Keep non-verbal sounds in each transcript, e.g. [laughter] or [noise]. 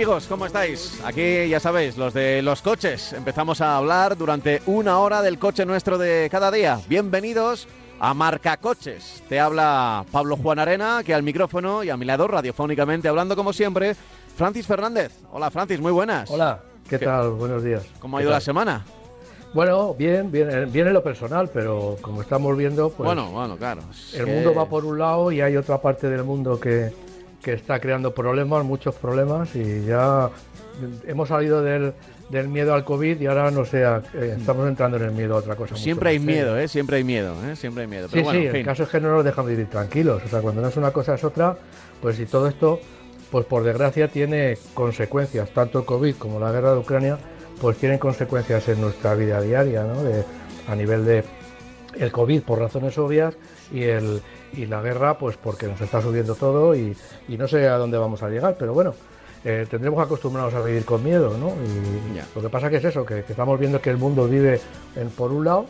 amigos? ¿Cómo estáis? Aquí ya sabéis, los de los coches. Empezamos a hablar durante una hora del coche nuestro de cada día. Bienvenidos a Marca Coches. Te habla Pablo Juan Arena, que al micrófono y a mi lado radiofónicamente, hablando como siempre, Francis Fernández. Hola Francis, muy buenas. Hola, ¿qué, ¿Qué- tal? Buenos días. ¿Cómo ha ¿Qué ido la semana? Bueno, bien, bien, bien en lo personal, pero como estamos viendo, pues bueno, bueno, claro. el que- mundo va por un lado y hay otra parte del mundo que, que está creando problemas, muchos problemas, y ya hemos salido del, del miedo al COVID y ahora no sé, a- eh, estamos entrando en el miedo a otra cosa. Siempre hay miedo, ¿eh? Siempre hay miedo, ¿eh? Siempre hay miedo. Sí, bueno, sí, en el fin. caso es que no nos dejan vivir tranquilos. O sea, cuando no es una cosa es otra, pues si todo esto, pues por desgracia tiene consecuencias, tanto el COVID como la guerra de Ucrania, pues tienen consecuencias en nuestra vida diaria, ¿no? De- a nivel de el COVID por razones obvias y el y la guerra, pues porque nos está subiendo todo y, y no sé a dónde vamos a llegar, pero bueno. eh, tendremos que acostumbrarnos a vivir con miedo, ¿no? Y lo que pasa que es eso, que, que estamos viendo que el mundo vive en, por un lado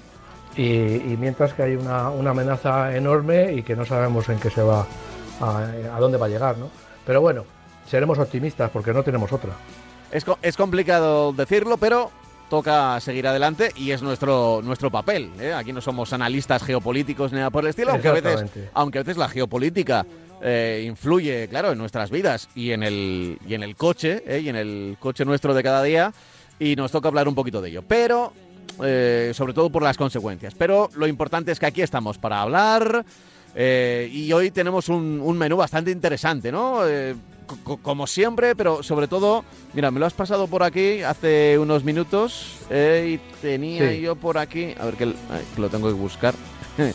y, y mientras que hay una, una amenaza enorme y que no sabemos en qué se va, a, a dónde va a llegar, ¿no? Pero bueno, seremos optimistas porque no tenemos otra. Es, co- es complicado decirlo, pero toca seguir adelante y es nuestro, nuestro papel. ¿eh? Aquí no somos analistas geopolíticos ni nada por el estilo, aunque a veces, aunque a veces la geopolítica eh, influye, claro, en nuestras vidas y en el, y en el coche, ¿eh? y en el coche nuestro de cada día, y nos toca hablar un poquito de ello. Pero, sobre todo por las consecuencias. Pero lo importante es que aquí estamos para hablar. y hoy tenemos un, un menú bastante interesante, ¿no? Eh, co- co- como siempre, pero sobre todo, mira, me lo has pasado por aquí hace unos minutos eh, y tenía Sí. yo por aquí, a ver que, que lo tengo que buscar. [laughs]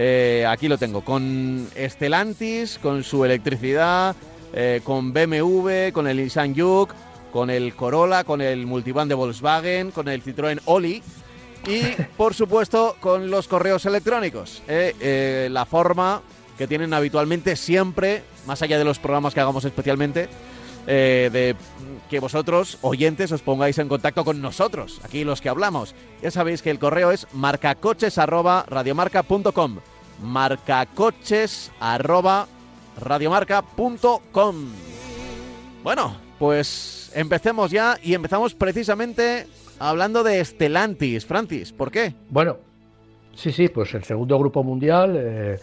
Eh, aquí lo tengo, con Stellantis, con su electricidad, eh, con BMW, con el Nissan Juke, con el Corolla, con el Multivan de Volkswagen, con el Citroën Oli y, [laughs] por supuesto, con los correos electrónicos. eh, eh, la forma que tienen habitualmente siempre, más allá de los programas que hagamos especialmente, eh, de que vosotros, oyentes, os pongáis en contacto con nosotros, aquí los que hablamos. Ya sabéis que el correo es marcacoches@radiomarca.com. marcacoches@radiomarca.com. Bueno, pues empecemos ya y empezamos precisamente hablando de Stellantis. Francis, ¿por qué? Bueno, sí, sí, pues el segundo grupo mundial eh,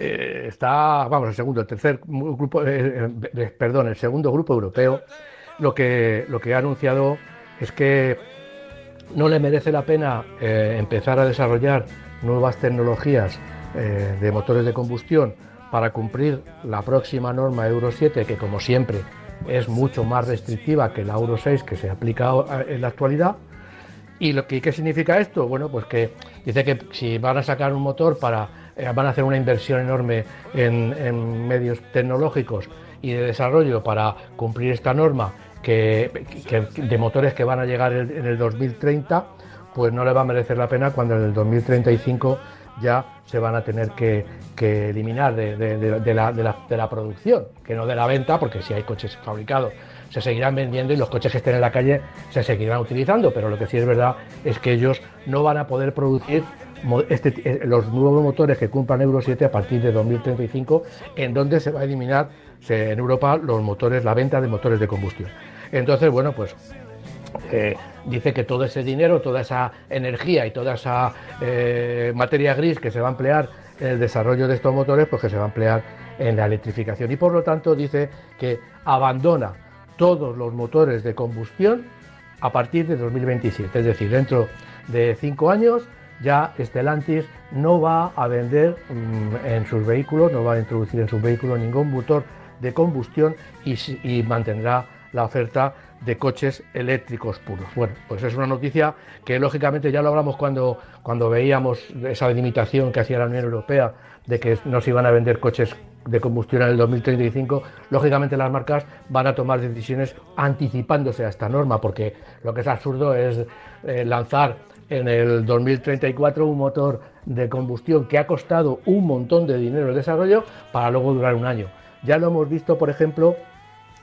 eh, está, vamos, el segundo, el tercer grupo, eh, eh, perdón, el segundo grupo europeo, lo que, lo que ha anunciado es que no le merece la pena empezar a desarrollar nuevas tecnologías de motores de combustión para cumplir la próxima norma Euro 7, que como siempre es mucho más restrictiva que la Euro 6 que se aplica en la actualidad. ¿Y lo que, qué significa esto? Bueno, pues que dice que si van a sacar un motor para, eh, van a hacer una inversión enorme en, medios tecnológicos y de desarrollo para cumplir esta norma que, de motores que van a llegar en, el 2030, pues no le va a merecer la pena cuando en el 2035 ya se van a tener que, eliminar de, la, producción, que no de la venta, porque si hay coches fabricados se seguirán vendiendo y los coches que estén en la calle se seguirán utilizando, pero lo que sí es verdad es que ellos no van a poder producir este eh, los nuevos motores que cumplan Euro 7 a partir de 2035, en donde se va a eliminar en Europa los motores, la venta de motores de combustión. Entonces, bueno, pues eh, dice que todo ese dinero, toda esa energía y toda esa eh, materia gris que se va a emplear en el desarrollo de estos motores, pues que se va a emplear en la electrificación. Y por lo tanto dice que abandona todos los motores de combustión a partir de 2027. Es decir, dentro de cinco años ya Stellantis no va a vender mm, en sus vehículos, no va a introducir en sus vehículos ningún motor de combustión y, mantendrá la oferta de coches eléctricos puros. Bueno, pues es una noticia que lógicamente ya lo hablamos cuando, cuando veíamos esa limitación que hacía la Unión Europea de que no se iban a vender coches de combustión en el 2035, lógicamente las marcas van a tomar decisiones anticipándose a esta norma, porque lo que es absurdo es eh, lanzar en el 2034 un motor de combustión que ha costado un montón de dinero el desarrollo para luego durar un año. Ya lo hemos visto, por ejemplo,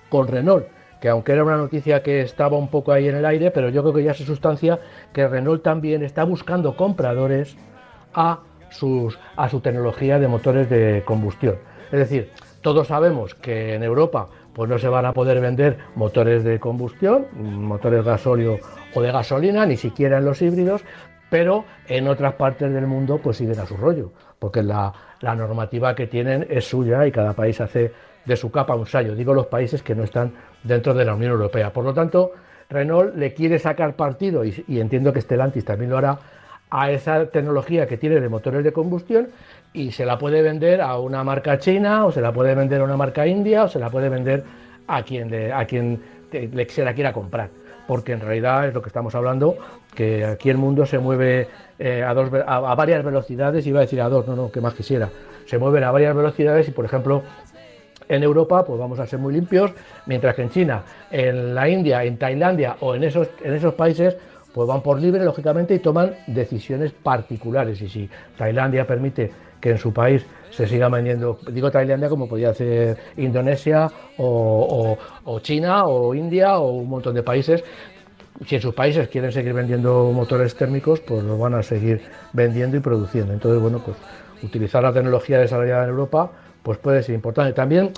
con Renault, que aunque era una noticia que estaba un poco ahí en el aire, pero yo creo que ya se sustancia que Renault también está buscando compradores a, sus, a su tecnología de motores de combustión. Es decir, todos sabemos que en Europa pues no se van a poder vender motores de combustión, motores gasóleo o de gasolina, ni siquiera en los híbridos, pero en otras partes del mundo pues siguen a su rollo, porque la, normativa que tienen es suya y cada país hace de su capa un sallo. Digo los países que no están dentro de la Unión Europea. Por lo tanto, Renault le quiere sacar partido, y, entiendo que Stellantis también lo hará, a esa tecnología que tiene de motores de combustión y se la puede vender a una marca china o se la puede vender a una marca india o se la puede vender a quien, a quien se la quiera comprar. Porque en realidad es lo que estamos hablando, que aquí el mundo se mueve eh, a, dos, a, varias velocidades, iba a decir a dos, no, no, que más quisiera. Se mueven a varias velocidades y, por ejemplo, en Europa, pues vamos a ser muy limpios, mientras que en China, en la India, en Tailandia o en esos, en esos países, pues van por libre, lógicamente, y toman decisiones particulares. Y si Tailandia permite que en su país se siga vendiendo, digo Tailandia como podía hacer Indonesia o, China o India o un montón de países, si en sus países quieren seguir vendiendo motores térmicos, pues los van a seguir vendiendo y produciendo. Entonces, bueno, pues utilizar la tecnología desarrollada en Europa pues puede ser importante. También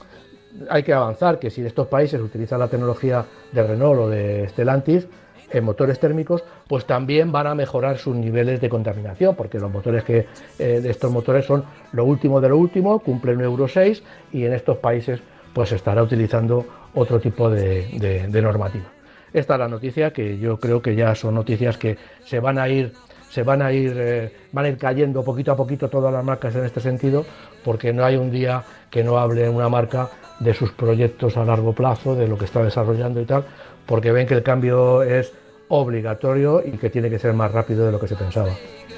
hay que avanzar que si estos países utilizan la tecnología de Renault o de Stellantis en motores térmicos, pues también van a mejorar sus niveles de contaminación, porque los motores que eh, de estos motores son lo último de lo último, cumplen Euro 6 y en estos países pues estará utilizando otro tipo de, de normativa. Esta es la noticia que yo creo que ya son noticias que se van a ir se van a ir, eh, van a ir cayendo poquito a poquito todas las marcas en este sentido, porque no hay un día que no hable una marca de sus proyectos a largo plazo, de lo que está desarrollando y tal, porque ven que el cambio es obligatorio y que tiene que ser más rápido de lo que se pensaba.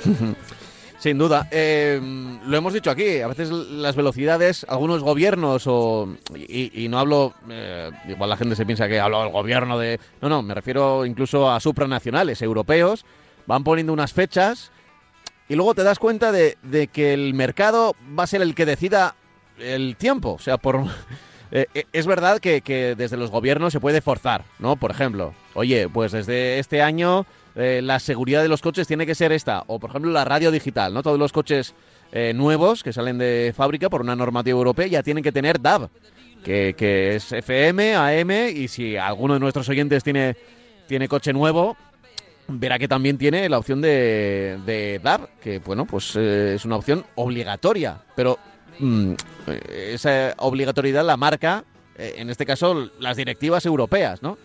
[laughs] Sin duda. Eh, lo hemos dicho aquí, a veces las velocidades, algunos gobiernos, o, y, no hablo, eh, igual la gente se piensa que hablo del gobierno de... No, no, me refiero incluso a supranacionales, europeos, van poniendo unas fechas y luego te das cuenta de, que el mercado va a ser el que decida el tiempo. O sea, por... Eh, eh, es verdad que, desde los gobiernos se puede forzar, ¿no? Por ejemplo, oye, pues desde este año eh, la seguridad de los coches tiene que ser esta. O, por ejemplo, la radio digital, ¿no? Todos los coches nuevos que salen de fábrica por una normativa europea ya tienen que tener DAB, que, que es FM, AM, y si alguno de nuestros oyentes tiene, tiene coche nuevo, verá que también tiene la opción de, de DAB, que bueno, pues eh, es una opción obligatoria, pero mm, esa obligatoriedad la marca, eh, en este caso, las directivas europeas, ¿no?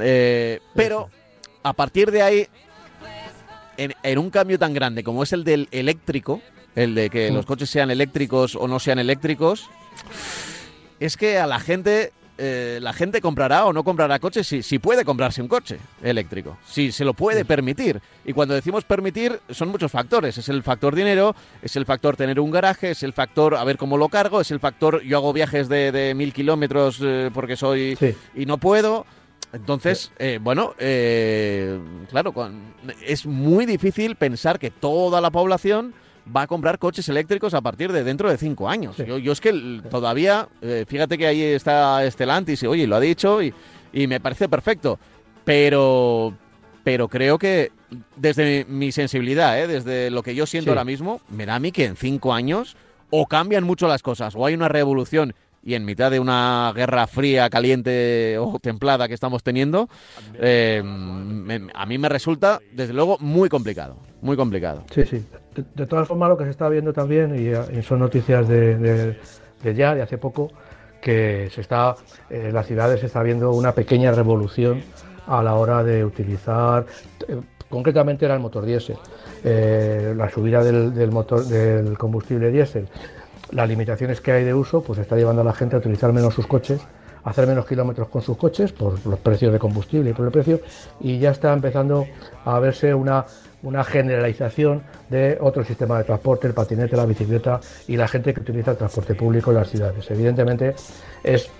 Eh, pero a partir de ahí, en, en, un cambio tan grande como es el del eléctrico, el de que los coches sean eléctricos o no sean eléctricos, es que a la gente eh, la gente comprará o no comprará coches si, si puede comprarse un coche eléctrico, si se lo puede permitir. Y cuando decimos permitir, son muchos factores. Es el factor dinero, es el factor tener un garaje, es el factor a ver cómo lo cargo, es el factor yo hago viajes de, mil kilómetros eh, porque soy y no puedo. Entonces, eh, bueno, claro, es muy difícil pensar que toda la población va a comprar coches eléctricos a partir de dentro de cinco años. Yo, yo, es que todavía, eh, fíjate que ahí está Estelantis y oye, lo ha dicho y, y, me parece perfecto. Pero, pero creo que desde mi sensibilidad, ¿eh? desde lo que yo siento ahora mismo, me da a mí que en cinco años o cambian mucho las cosas o hay una revolución y en mitad de una guerra fría, caliente o templada que estamos teniendo, eh, a mí me resulta, desde luego, muy complicado. Muy complicado. Sí, sí. De, todas formas, lo que se está viendo también, y, son noticias de, ya, de hace poco, que se está, en las ciudades se está viendo una pequeña revolución a la hora de utilizar, eh, concretamente era el motor diésel, eh, la subida del, del, combustible diésel. Las limitaciones que hay de uso, pues está llevando a la gente a utilizar menos sus coches, hacer menos kilómetros con sus coches por los precios de combustible y por el precio, y ya está empezando a verse una, una generalización de otro sistema de transporte, el patinete, la bicicleta y la gente que utiliza el transporte público en las ciudades. Evidentemente es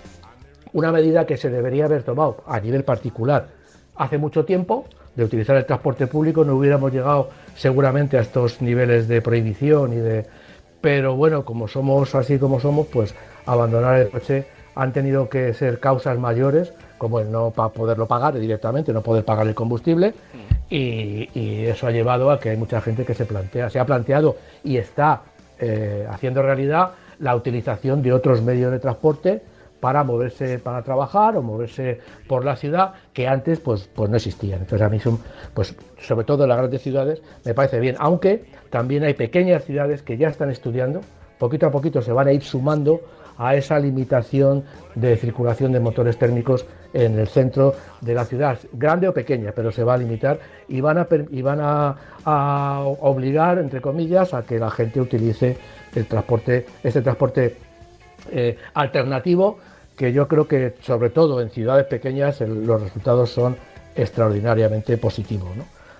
una medida que se debería haber tomado a nivel particular hace mucho tiempo, de utilizar el transporte público no hubiéramos llegado seguramente a estos niveles de prohibición y de pero bueno, como somos así como somos, pues abandonar el coche han tenido que ser causas mayores, como el no poderlo pagar directamente, no poder pagar el combustible, y, eso ha llevado a que hay mucha gente que se plantea, se ha planteado y está eh, haciendo realidad la utilización de otros medios de transporte para moverse para trabajar o moverse por la ciudad que antes pues, pues no existían. Entonces a mí son, pues sobre todo en las grandes ciudades me parece bien, aunque también hay pequeñas ciudades que ya están estudiando, poquito a poquito se van a ir sumando a esa limitación de circulación de motores térmicos en el centro de la ciudad, grande o pequeña, pero se va a limitar y van a, y van a, obligar, entre comillas, a que la gente utilice el transporte, este transporte eh, alternativo, que yo creo que sobre todo en ciudades pequeñas los resultados son extraordinariamente positivos.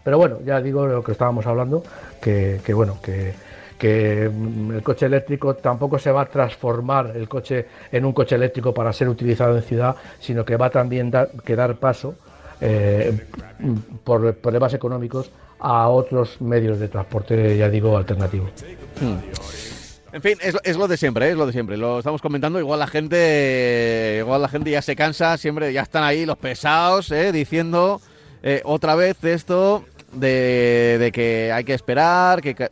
Pero bueno, ya digo lo que estábamos hablando, que bueno, que que mm, el coche eléctrico tampoco se va a transformar el coche en un coche eléctrico para ser utilizado en ciudad, sino que va también dar, que dar paso eh, por problemas económicos a otros medios de transporte, ya digo, alternativos. Hmm. En fin, es, lo de siempre, ¿eh? es lo de siempre. Lo estamos comentando. Igual la gente, igual la gente ya se cansa, siempre ya están ahí los pesados, ¿eh? diciendo otra vez esto de, de, que hay que esperar, que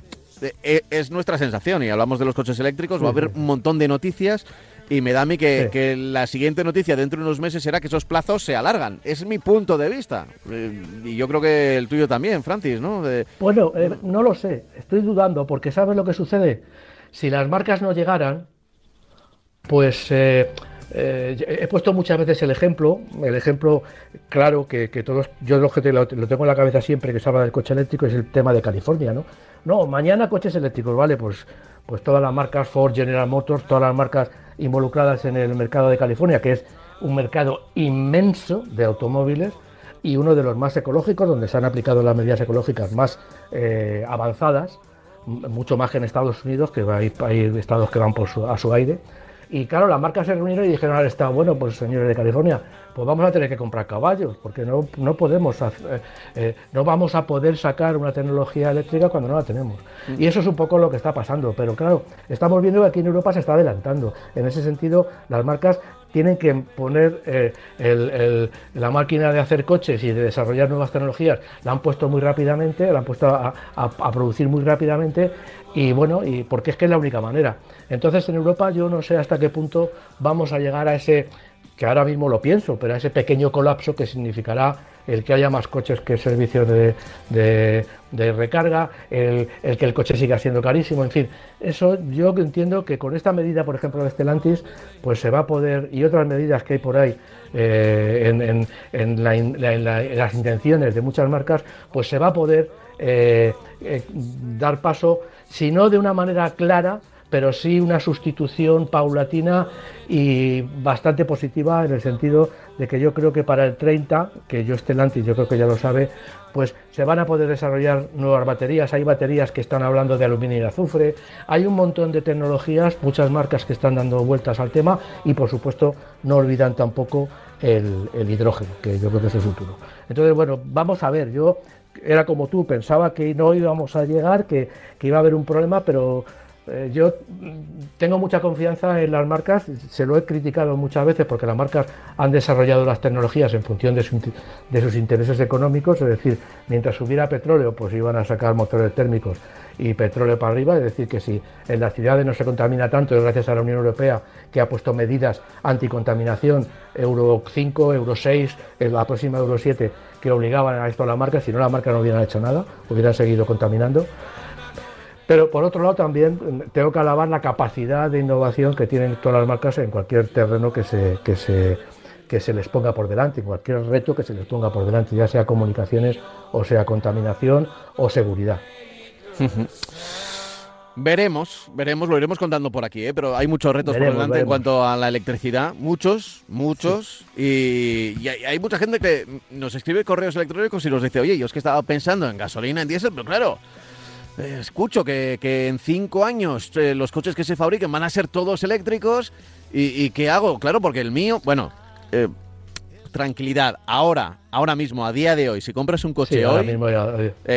es nuestra sensación y hablamos de los coches eléctricos, va a haber un montón de noticias y me da a mí que, la siguiente noticia dentro de unos meses será que esos plazos se alargan. Es mi punto de vista. Eh, y yo creo que el tuyo también, Francis, ¿no? Bueno, eh, no lo sé. Estoy dudando porque ¿sabes lo que sucede? Si las marcas no llegaran, pues... Eh, he puesto muchas veces el ejemplo, el ejemplo claro que, todos, yo lo, tengo en la cabeza siempre que se habla del coche eléctrico es el tema de California, ¿no? No, mañana coches eléctricos, vale, pues, pues todas las marcas Ford, General Motors, todas las marcas involucradas en el mercado de California, que es un mercado inmenso de automóviles y uno de los más ecológicos, donde se han aplicado las medidas ecológicas más eh, avanzadas, mucho más que en Estados Unidos, que hay, hay estados que van por a su aire. Y claro, las marcas se reunieron y dijeron al Estado, bueno, pues señores de California, pues vamos a tener que comprar caballos, porque no, no podemos, eh, eh, no vamos a poder sacar una tecnología eléctrica cuando no la tenemos. Mm. Y eso es un poco lo que está pasando, pero claro, estamos viendo que aquí en Europa se está adelantando. En ese sentido, las marcas tienen que poner eh, la máquina de hacer coches y de desarrollar nuevas tecnologías, la han puesto muy rápidamente, la han puesto a, a producir muy rápidamente y bueno, y porque es que es la única manera. Entonces en Europa yo no sé hasta qué punto vamos a llegar a ese, que ahora mismo lo pienso, pero a ese pequeño colapso que significará el que haya más coches que servicios de, recarga, el, que el coche siga siendo carísimo, en fin, eso yo entiendo que con esta medida, por ejemplo, de Stellantis, pues se va a poder, y otras medidas que hay por ahí eh, en, las intenciones de muchas marcas, pues se va a poder eh, eh, dar paso si no de una manera clara, pero sí una sustitución paulatina y bastante positiva en el sentido de que yo creo que para el 30, que yo Stellantis yo creo que ya lo sabe, pues se van a poder desarrollar nuevas baterías. Hay baterías que están hablando de aluminio y azufre. Hay un montón de tecnologías, muchas marcas que están dando vueltas al tema y por supuesto no olvidan tampoco el, el hidrógeno, que yo creo que es el futuro. Entonces, bueno, vamos a ver, yo era como tú, pensaba que no íbamos a llegar, que, iba a haber un problema, pero eh, yo tengo mucha confianza en las marcas, se lo he criticado muchas veces porque las marcas han desarrollado las tecnologías en función de, sus intereses económicos, es decir, mientras hubiera petróleo, pues iban a sacar motores térmicos y petróleo para arriba, es decir, que si en las ciudades no se contamina tanto, es gracias a la Unión Europea que ha puesto medidas anticontaminación, Euro 5, Euro 6, la próxima Euro 7, que obligaban a esto a la marca, si no la marca no hubieran hecho nada, hubieran seguido contaminando. Pero por otro lado también mm, tengo que alabar la capacidad de innovación que tienen todas las marcas en cualquier terreno que se, que se, que se les ponga por delante, en cualquier reto que se les ponga por delante, ya sea comunicaciones o sea contaminación o seguridad. Veremos, veremos, lo iremos contando por aquí, ¿eh? pero hay muchos retos por delante en cuanto a la electricidad, muchos, muchos, y, hay, mucha gente que nos escribe correos electrónicos y nos dice, oye, yo es que estaba pensando en gasolina, en diésel, pero claro, escucho que, en cinco años eh, los coches que se fabriquen van a ser todos eléctricos, y, ¿qué hago? Claro, porque el mío, bueno, tranquilidad, ahora, ahora mismo, a día de hoy, si compras un coche hoy,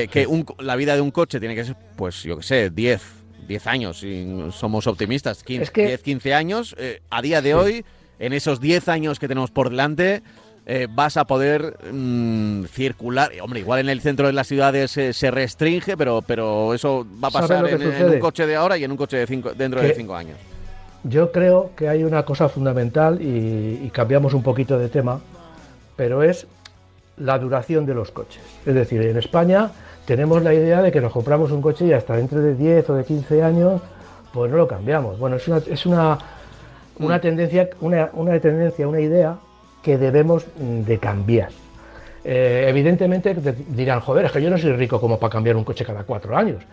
que la vida de un coche tiene que ser, pues yo qué sé, 10, 10 años, y somos optimistas, 15, 10, 15 años, eh, a día de hoy, en esos 10 años que tenemos por delante, eh, vas a poder mm, circular. Hombre, igual en el centro de las ciudades se restringe, pero, pero eso va a pasar en, un coche de ahora y en un coche de cinco, dentro de 5 años. Yo creo que hay una cosa fundamental y, cambiamos un poquito de tema, pero es la duración de los coches. Es decir, en España tenemos la idea de que nos compramos un coche y hasta dentro de 10 o de 15 años, pues no lo cambiamos. Bueno, es una, es una, una mm. tendencia, una, una, tendencia, una idea que debemos mm, de cambiar. Eh, evidentemente dirán, joder, es que yo no soy rico como para cambiar un coche cada cuatro años.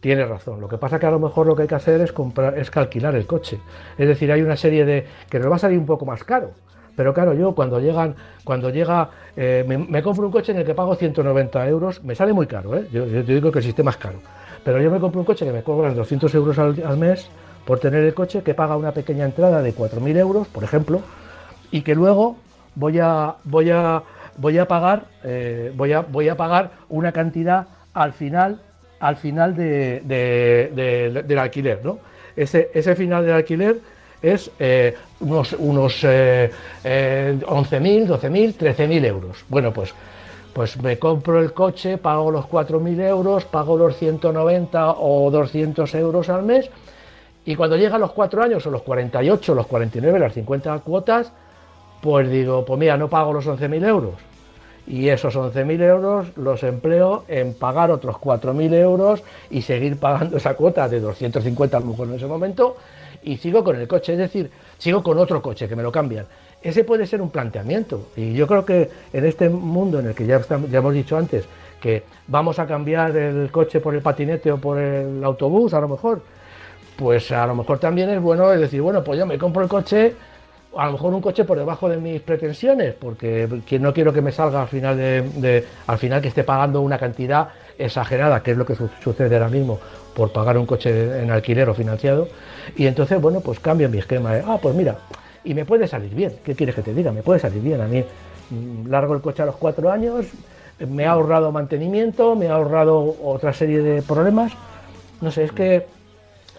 Tiene razón. Lo que pasa que a lo mejor lo que hay que hacer es comprar, es calquilar el coche. Es decir, hay una serie de que nos va a salir un poco más caro. Pero claro, yo cuando llegan, cuando llega, eh, me, compro un coche en el que pago 190 euros, me sale muy caro, ¿eh? yo, digo que el sistema es caro. Pero yo me compro un coche que me cobran 200 euros al, mes por tener el coche, que paga una pequeña entrada de 4.000 euros, por ejemplo, y que luego voy a, voy a, voy a pagar, eh, voy a, voy a pagar una cantidad al final, al final de, del alquiler, ese final del alquiler es eh, unos, unos eh, 11.000, 12.000, 13.000 euros. Bueno, pues, pues me compro el coche, pago los 4.000 euros, pago los 190 o 200 euros al mes y cuando llegan los 4 años o los 48, los 49, las 50 cuotas, pues digo, pues mira, no pago los 11.000 euros. Y esos 11.000 euros los empleo en pagar otros 4.000 euros y seguir pagando esa cuota de 250 a lo mejor en ese momento y sigo con el coche, es decir, sigo con otro coche que me lo cambian. Ese puede ser un planteamiento y yo creo que en este mundo en el que ya, ya hemos dicho antes que vamos a cambiar el coche por el patinete o por el autobús a lo mejor, pues a lo mejor también es bueno decir, bueno, pues yo me compro el coche, a lo mejor un coche por debajo de mis pretensiones, porque no quiero que me salga al final de, al final que esté pagando una cantidad exagerada, que es lo que sucede ahora mismo por pagar un coche en alquiler o financiado. Y entonces, bueno, pues cambio mi esquema. ah, pues mira, y me puede salir bien. ¿Qué quieres que te diga? Me puede salir bien. A mí mm, largo el coche a los cuatro años, me ha ahorrado mantenimiento, me ha ahorrado otra serie de problemas. No sé, es que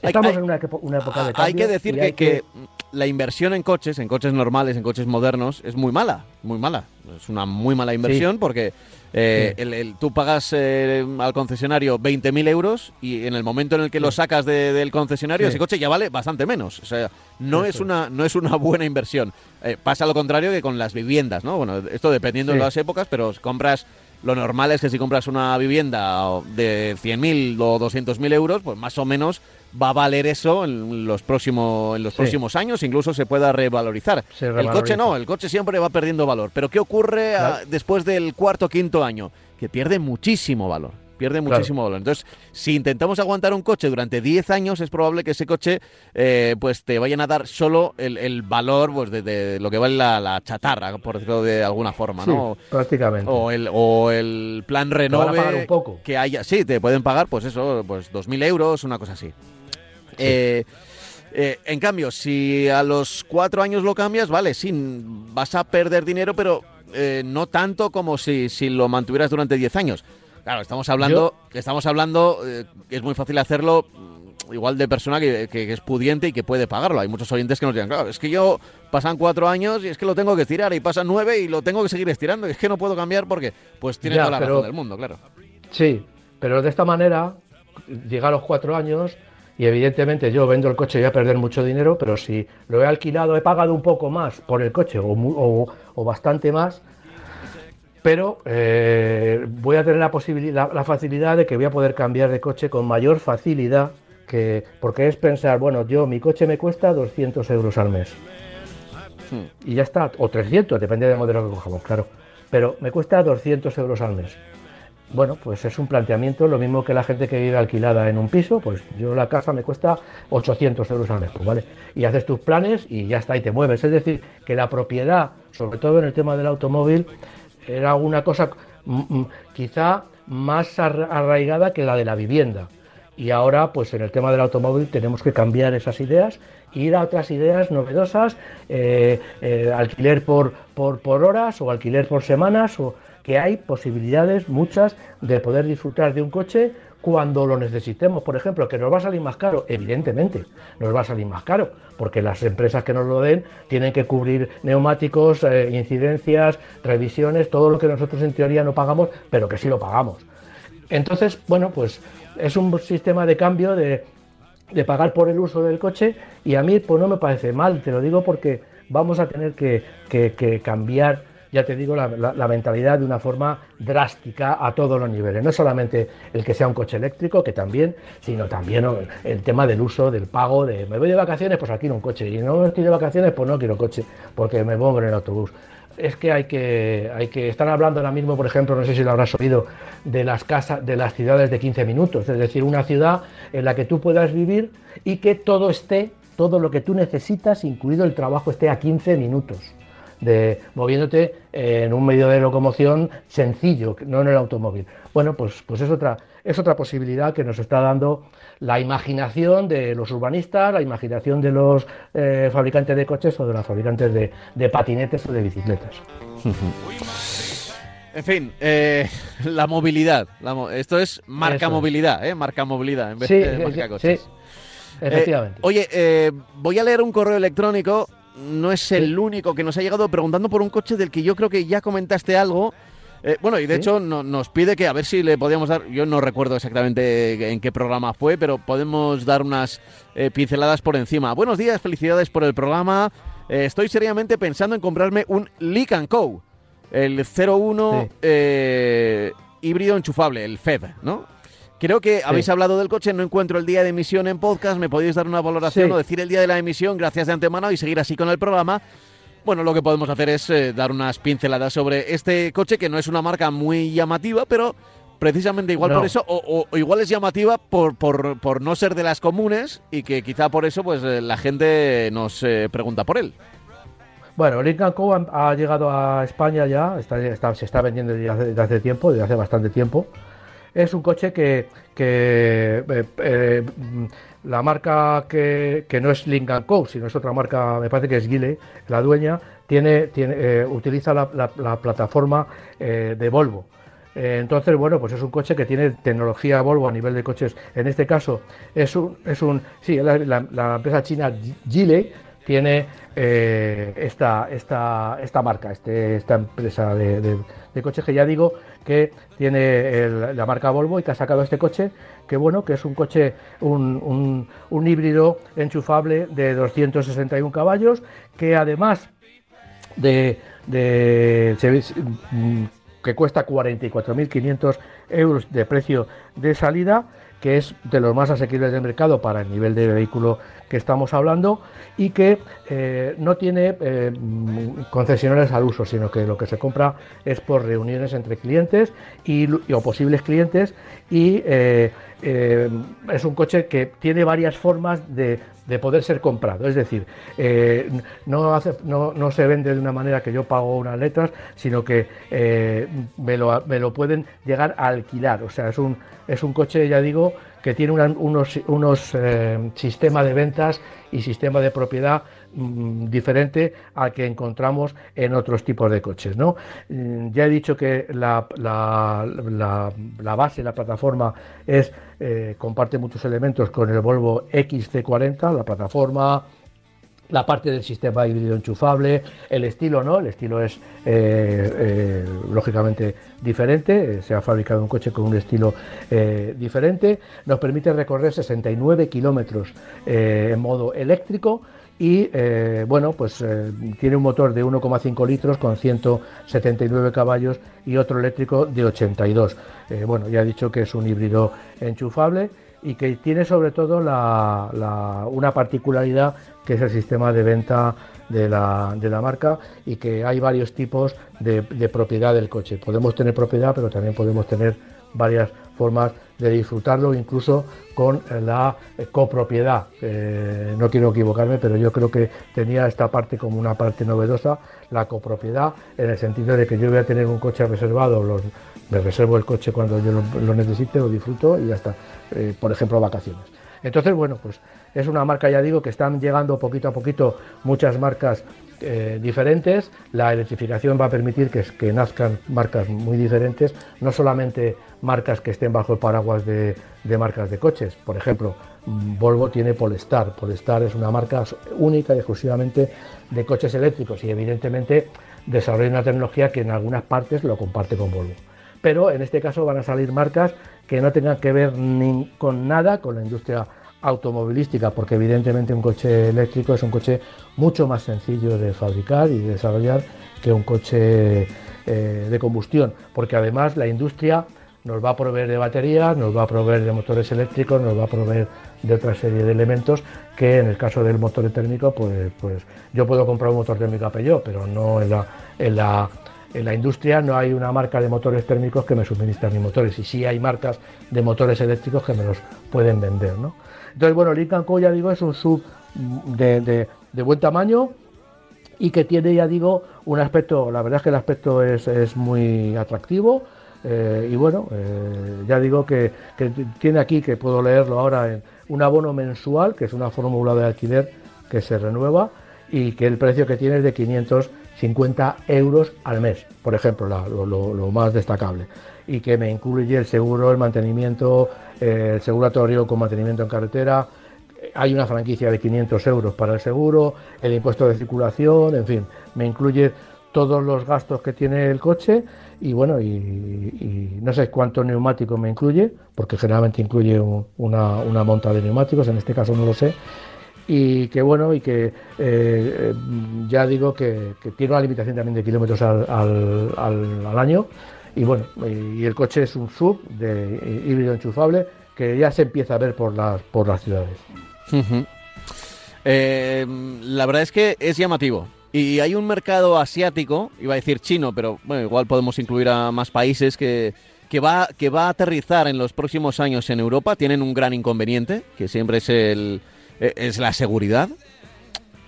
estamos en una, época de cambio. Hay que decir que, la inversión en coches, en coches normales, en coches modernos, es muy mala, muy mala. Es una muy mala inversión porque eh, el, tú pagas eh, al concesionario 20.000 euros y en el momento en el que lo sacas del concesionario, ese coche ya vale bastante menos. O sea, no, es una, no es una buena inversión. Eh, pasa lo contrario que con las viviendas, ¿no? Bueno, esto dependiendo de las épocas, pero compras lo normal es que si compras una vivienda de 100.000 o 200.000 euros, pues más o menos va a valer eso en los próximos, en los próximos años, incluso se pueda revalorizar. el coche no, el coche siempre va perdiendo valor. Pero ¿qué ocurre ah, después del cuarto o quinto año? Que pierde muchísimo valor pierde muchísimo valor. Entonces, si intentamos aguantar un coche durante 10 años, es probable que ese coche eh, pues te vayan a dar solo el, valor pues, de, lo que vale la, chatarra, por decirlo de alguna forma, ¿no? prácticamente. O el, o el plan Renove un poco. que haya. Sí, te pueden pagar, pues eso, pues 2.000 euros, una cosa así. Eh, eh, en cambio, si a los cuatro años lo cambias, vale, sí, vas a perder dinero, pero no tanto como si, si lo mantuvieras durante 10 años. Claro, estamos hablando, estamos hablando, eh, es muy fácil hacerlo mm, igual de persona que, es pudiente y que puede pagarlo. Hay muchos oyentes que nos dirán, claro, es que yo pasan cuatro años y es que lo tengo que estirar y pasan nueve y lo tengo que seguir estirando y es que no puedo cambiar porque pues tiene toda la razón del mundo, claro. Sí, pero de esta manera llega a los cuatro años y evidentemente yo vendo el coche y voy a perder mucho dinero, pero si lo he alquilado, he pagado un poco más por el coche o, o bastante más, pero eh, voy a tener la posibilidad, la facilidad de que voy a poder cambiar de coche con mayor facilidad, que, porque es pensar, bueno, yo mi coche me cuesta 200 euros al mes. Hmm. Y ya está, o 300, depende del modelo que cojamos, claro. Pero me cuesta 200 euros al mes. Bueno, pues es un planteamiento, lo mismo que la gente que vive alquilada en un piso, pues yo la casa me cuesta 800 euros al mes, pues, ¿vale? Y haces tus planes y ya está, y te mueves. Es decir, que la propiedad, sobre todo en el tema del automóvil, era una cosa mm, mm, quizá más arraigada que la de la vivienda. Y ahora, pues en el tema del automóvil tenemos que cambiar esas ideas, ir a otras ideas novedosas, eh, eh, alquiler por, por, por horas o alquiler por semanas o que hay posibilidades muchas de poder disfrutar de un coche cuando lo necesitemos. Por ejemplo, que nos va a salir más caro, evidentemente, nos va a salir más caro, porque las empresas que nos lo den tienen que cubrir neumáticos, eh, incidencias, revisiones, todo lo que nosotros en teoría no pagamos, pero que sí lo pagamos. Entonces, bueno, pues es un sistema de cambio de, pagar por el uso del coche y a mí pues no me parece mal, te lo digo porque vamos a tener que, que cambiar ya te digo, la, mentalidad de una forma drástica a todos los niveles. No solamente el que sea un coche eléctrico, que también, sino también el tema del uso, del pago, de me voy de vacaciones, pues aquí un coche, y no estoy de vacaciones, pues no quiero coche, porque me pongo en el autobús. Es que hay que, hay que, están hablando ahora mismo, por ejemplo, no sé si lo habrás oído, de las casas, de las ciudades de 15 minutos, es decir, una ciudad en la que tú puedas vivir y que todo esté, todo lo que tú necesitas, incluido el trabajo, esté a 15 minutos de moviéndote en un medio de locomoción sencillo, no en el automóvil. Bueno, pues, pues es, otra, es otra posibilidad que nos está dando la imaginación de los urbanistas, la imaginación de los eh, fabricantes de coches o de los fabricantes de, patinetes o de bicicletas. [laughs] En fin, eh, la movilidad. esto es marca movilidad, ¿eh? Marca movilidad en vez de marca coches. Sí, efectivamente. oye, voy a leer un correo electrónico no es el único que nos ha llegado preguntando por un coche del que yo creo que ya comentaste algo. Eh, bueno, y de hecho nos pide que a ver si le podíamos dar, yo no recuerdo exactamente en qué programa fue, pero podemos dar unas eh, pinceladas por encima. Buenos días, felicidades por el programa. Eh, estoy seriamente pensando en comprarme un Leak Co, el 01 híbrido enchufable, el FED, ¿no? Creo que habéis hablado del coche, no encuentro el día de emisión en podcast, me podéis dar una valoración o decir el día de la emisión, gracias de antemano y seguir así con el programa. Bueno, lo que podemos hacer es eh, dar unas pinceladas sobre este coche, que no es una marca muy llamativa, pero precisamente igual por eso, o, igual es llamativa por, por, no ser de las comunes y que quizá por eso pues eh, la gente nos eh, pregunta por él. Bueno, Lincoln Co ha, llegado a España ya, se está vendiendo desde hace tiempo, desde hace bastante tiempo es un coche que, eh, eh, la marca que, no es Lincoln Co, sino es otra marca, me parece que es Gile, la dueña, tiene, tiene eh, utiliza la, plataforma de Volvo. entonces, bueno, pues es un coche que tiene tecnología Volvo a nivel de coches. En este caso, es un, es un sí, la, empresa china Gile tiene esta, esta, esta marca, este, esta empresa de, de coches que ya digo que tiene la marca Volvo y que ha sacado este coche, que bueno, que es un coche, un, híbrido enchufable de 261 caballos, que además de, mm, que cuesta 44.500 euros de precio de salida, que es de los más asequibles del mercado para el nivel de vehículo que estamos hablando y que eh, no tiene eh, concesionarios al uso, sino que lo que se compra es por reuniones entre clientes y, o posibles clientes y eh, es un coche que tiene varias formas de, poder ser comprado. Es decir, no, hace, no, se vende de una manera que yo pago unas letras, sino que me lo, me, lo, pueden llegar a alquilar. O sea, es un, es un coche, ya digo, que tiene unos, unos eh, sistemas de ventas y sistema de propiedad mm, diferente al que encontramos en otros tipos de coches. ¿no? Mm, ya he dicho que la, la, la, base, la plataforma, es eh, comparte muchos elementos con el Volvo XC40, la plataforma, la parte del sistema híbrido enchufable, el estilo no, el estilo es eh, eh, lógicamente diferente, eh, se ha fabricado un coche con un estilo diferente, nos permite recorrer 69 kilómetros en modo eléctrico y bueno, pues tiene un motor de 1,5 litros con 179 caballos y otro eléctrico de 82. bueno, ya he dicho que es un híbrido enchufable y que tiene sobre todo una particularidad que es el sistema de venta de la, de la marca y que hay varios tipos de, propiedad del coche. Podemos tener propiedad, pero también podemos tener varias formas de disfrutarlo, incluso con la copropiedad. Eh, no quiero equivocarme, pero yo creo que tenía esta parte como una parte novedosa, la copropiedad, en el sentido de que yo voy a tener un coche reservado, me reservo el coche cuando yo lo, necesite, lo disfruto y ya está. Eh, por ejemplo, vacaciones. Entonces, bueno, pues es una marca, ya digo, que están llegando poquito a poquito muchas marcas eh, diferentes. La electrificación va a permitir que, que, nazcan marcas muy diferentes, no solamente marcas que estén bajo el paraguas de, marcas de coches. Por ejemplo, Volvo tiene Polestar. Polestar es una marca única y exclusivamente de coches eléctricos y evidentemente desarrolla una tecnología que en algunas partes lo comparte con Volvo. Pero en este caso van a salir marcas que no tengan que ver ni con nada con la industria automovilística, porque evidentemente un coche eléctrico es un coche mucho más sencillo de fabricar y de desarrollar que un coche eh, de combustión, porque además la industria nos va a proveer de baterías, nos va a proveer de motores eléctricos, nos va a proveer de otra serie de elementos que en el caso del motor térmico, pues, pues yo puedo comprar un motor térmico a Peugeot, pero no en en la, en la industria no hay una marca de motores térmicos que me suministre mis motores y sí hay marcas de motores eléctricos que me los pueden vender. ¿no? Entonces, bueno, Lincoln Co, ya digo, es un sub de, buen tamaño y que tiene, ya digo, un aspecto, la verdad es que el aspecto es, muy atractivo. Eh, y bueno, eh, ya digo que, tiene aquí, que puedo leerlo ahora, en un abono mensual, que es una fórmula de alquiler que se renueva y que el precio que tiene es de 550 euros al mes, por ejemplo, lo, más destacable. Y que me incluye el seguro, el mantenimiento, eh, el seguratorio con mantenimiento en carretera, hay una franquicia de 500 euros para el seguro, el impuesto de circulación, en fin, me incluye todos los gastos que tiene el coche y bueno, y, no sé cuánto neumático me incluye, porque generalmente incluye una, monta de neumáticos, en este caso no lo sé, y que bueno, y que eh, ya digo que, tiene una limitación también de kilómetros al, al año y bueno, y el coche es un sub de híbrido enchufable que ya se empieza a ver por las, por las ciudades. Eh, la verdad es que es llamativo. Y hay un mercado asiático, iba a decir chino, pero bueno, igual podemos incluir a más países que, que, va, que va a aterrizar en los próximos años en Europa. Tienen un gran inconveniente, que siempre es, el, es la seguridad.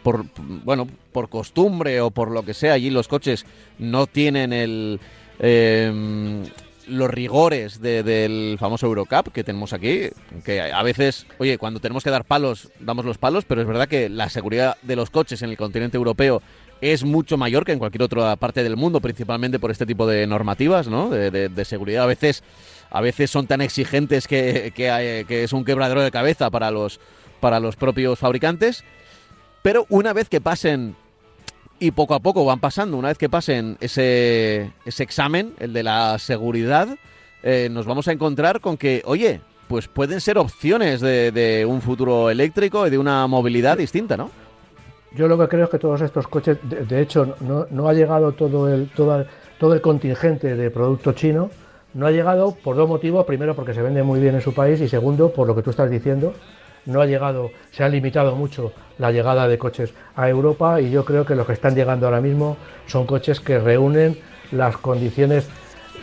Por, bueno, por costumbre o por lo que sea, allí los coches no tienen el, eh, los rigores del famoso Eurocup que tenemos aquí, que a veces, oye, cuando tenemos que dar palos, damos los palos, pero es verdad que la seguridad de los coches en el continente europeo es mucho mayor que en cualquier otra parte del mundo, principalmente por este tipo de normativas, ¿no? De, seguridad. A veces, a veces son tan exigentes que, que es un quebradero de cabeza para los, para los propios fabricantes. Pero una vez que pasen y poco a poco van pasando. Una vez que pasen ese, ese examen, el de la seguridad, eh, nos vamos a encontrar con que, oye, pues pueden ser opciones de, un futuro eléctrico y de una movilidad distinta, ¿no? Yo lo que creo es que todos estos coches, de, hecho, no, ha llegado todo el, todo, todo el contingente de producto chino, no ha llegado por dos motivos. Primero, porque se vende muy bien en su país y segundo, por lo que tú estás diciendo, no ha llegado, se ha limitado mucho la llegada de coches a Europa y yo creo que los que están llegando ahora mismo son coches que reúnen las condiciones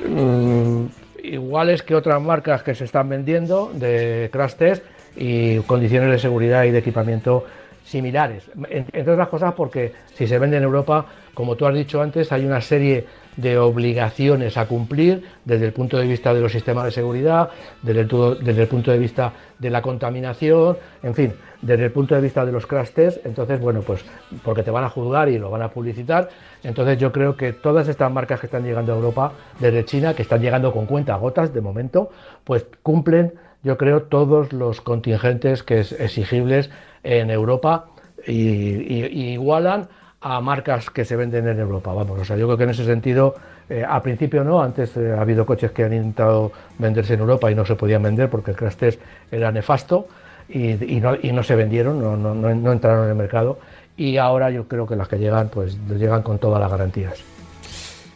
mm, iguales que otras marcas que se están vendiendo de crash test y condiciones de seguridad y de equipamiento similares. Entre otras cosas porque si se vende en Europa, como tú has dicho antes, hay una serie de obligaciones a cumplir desde el punto de vista de los sistemas de seguridad, desde el, punto de vista de la contaminación, en fin, desde el punto de vista de los crash entonces, bueno, pues porque te van a juzgar y lo van a publicitar, entonces yo creo que todas estas marcas que están llegando a Europa desde China, que están llegando con cuenta gotas de momento, pues cumplen, yo creo, todos los contingentes que es exigibles en Europa y, igualan a marcas que se venden en Europa. Vamos, o sea, yo creo que en ese sentido, eh, al principio no, antes eh, ha habido coches que han intentado venderse en Europa y no se podían vender porque el crash test era nefasto y, no, se vendieron, no, no, no, entraron en el mercado. Y ahora yo creo que las que llegan, pues llegan con todas las garantías.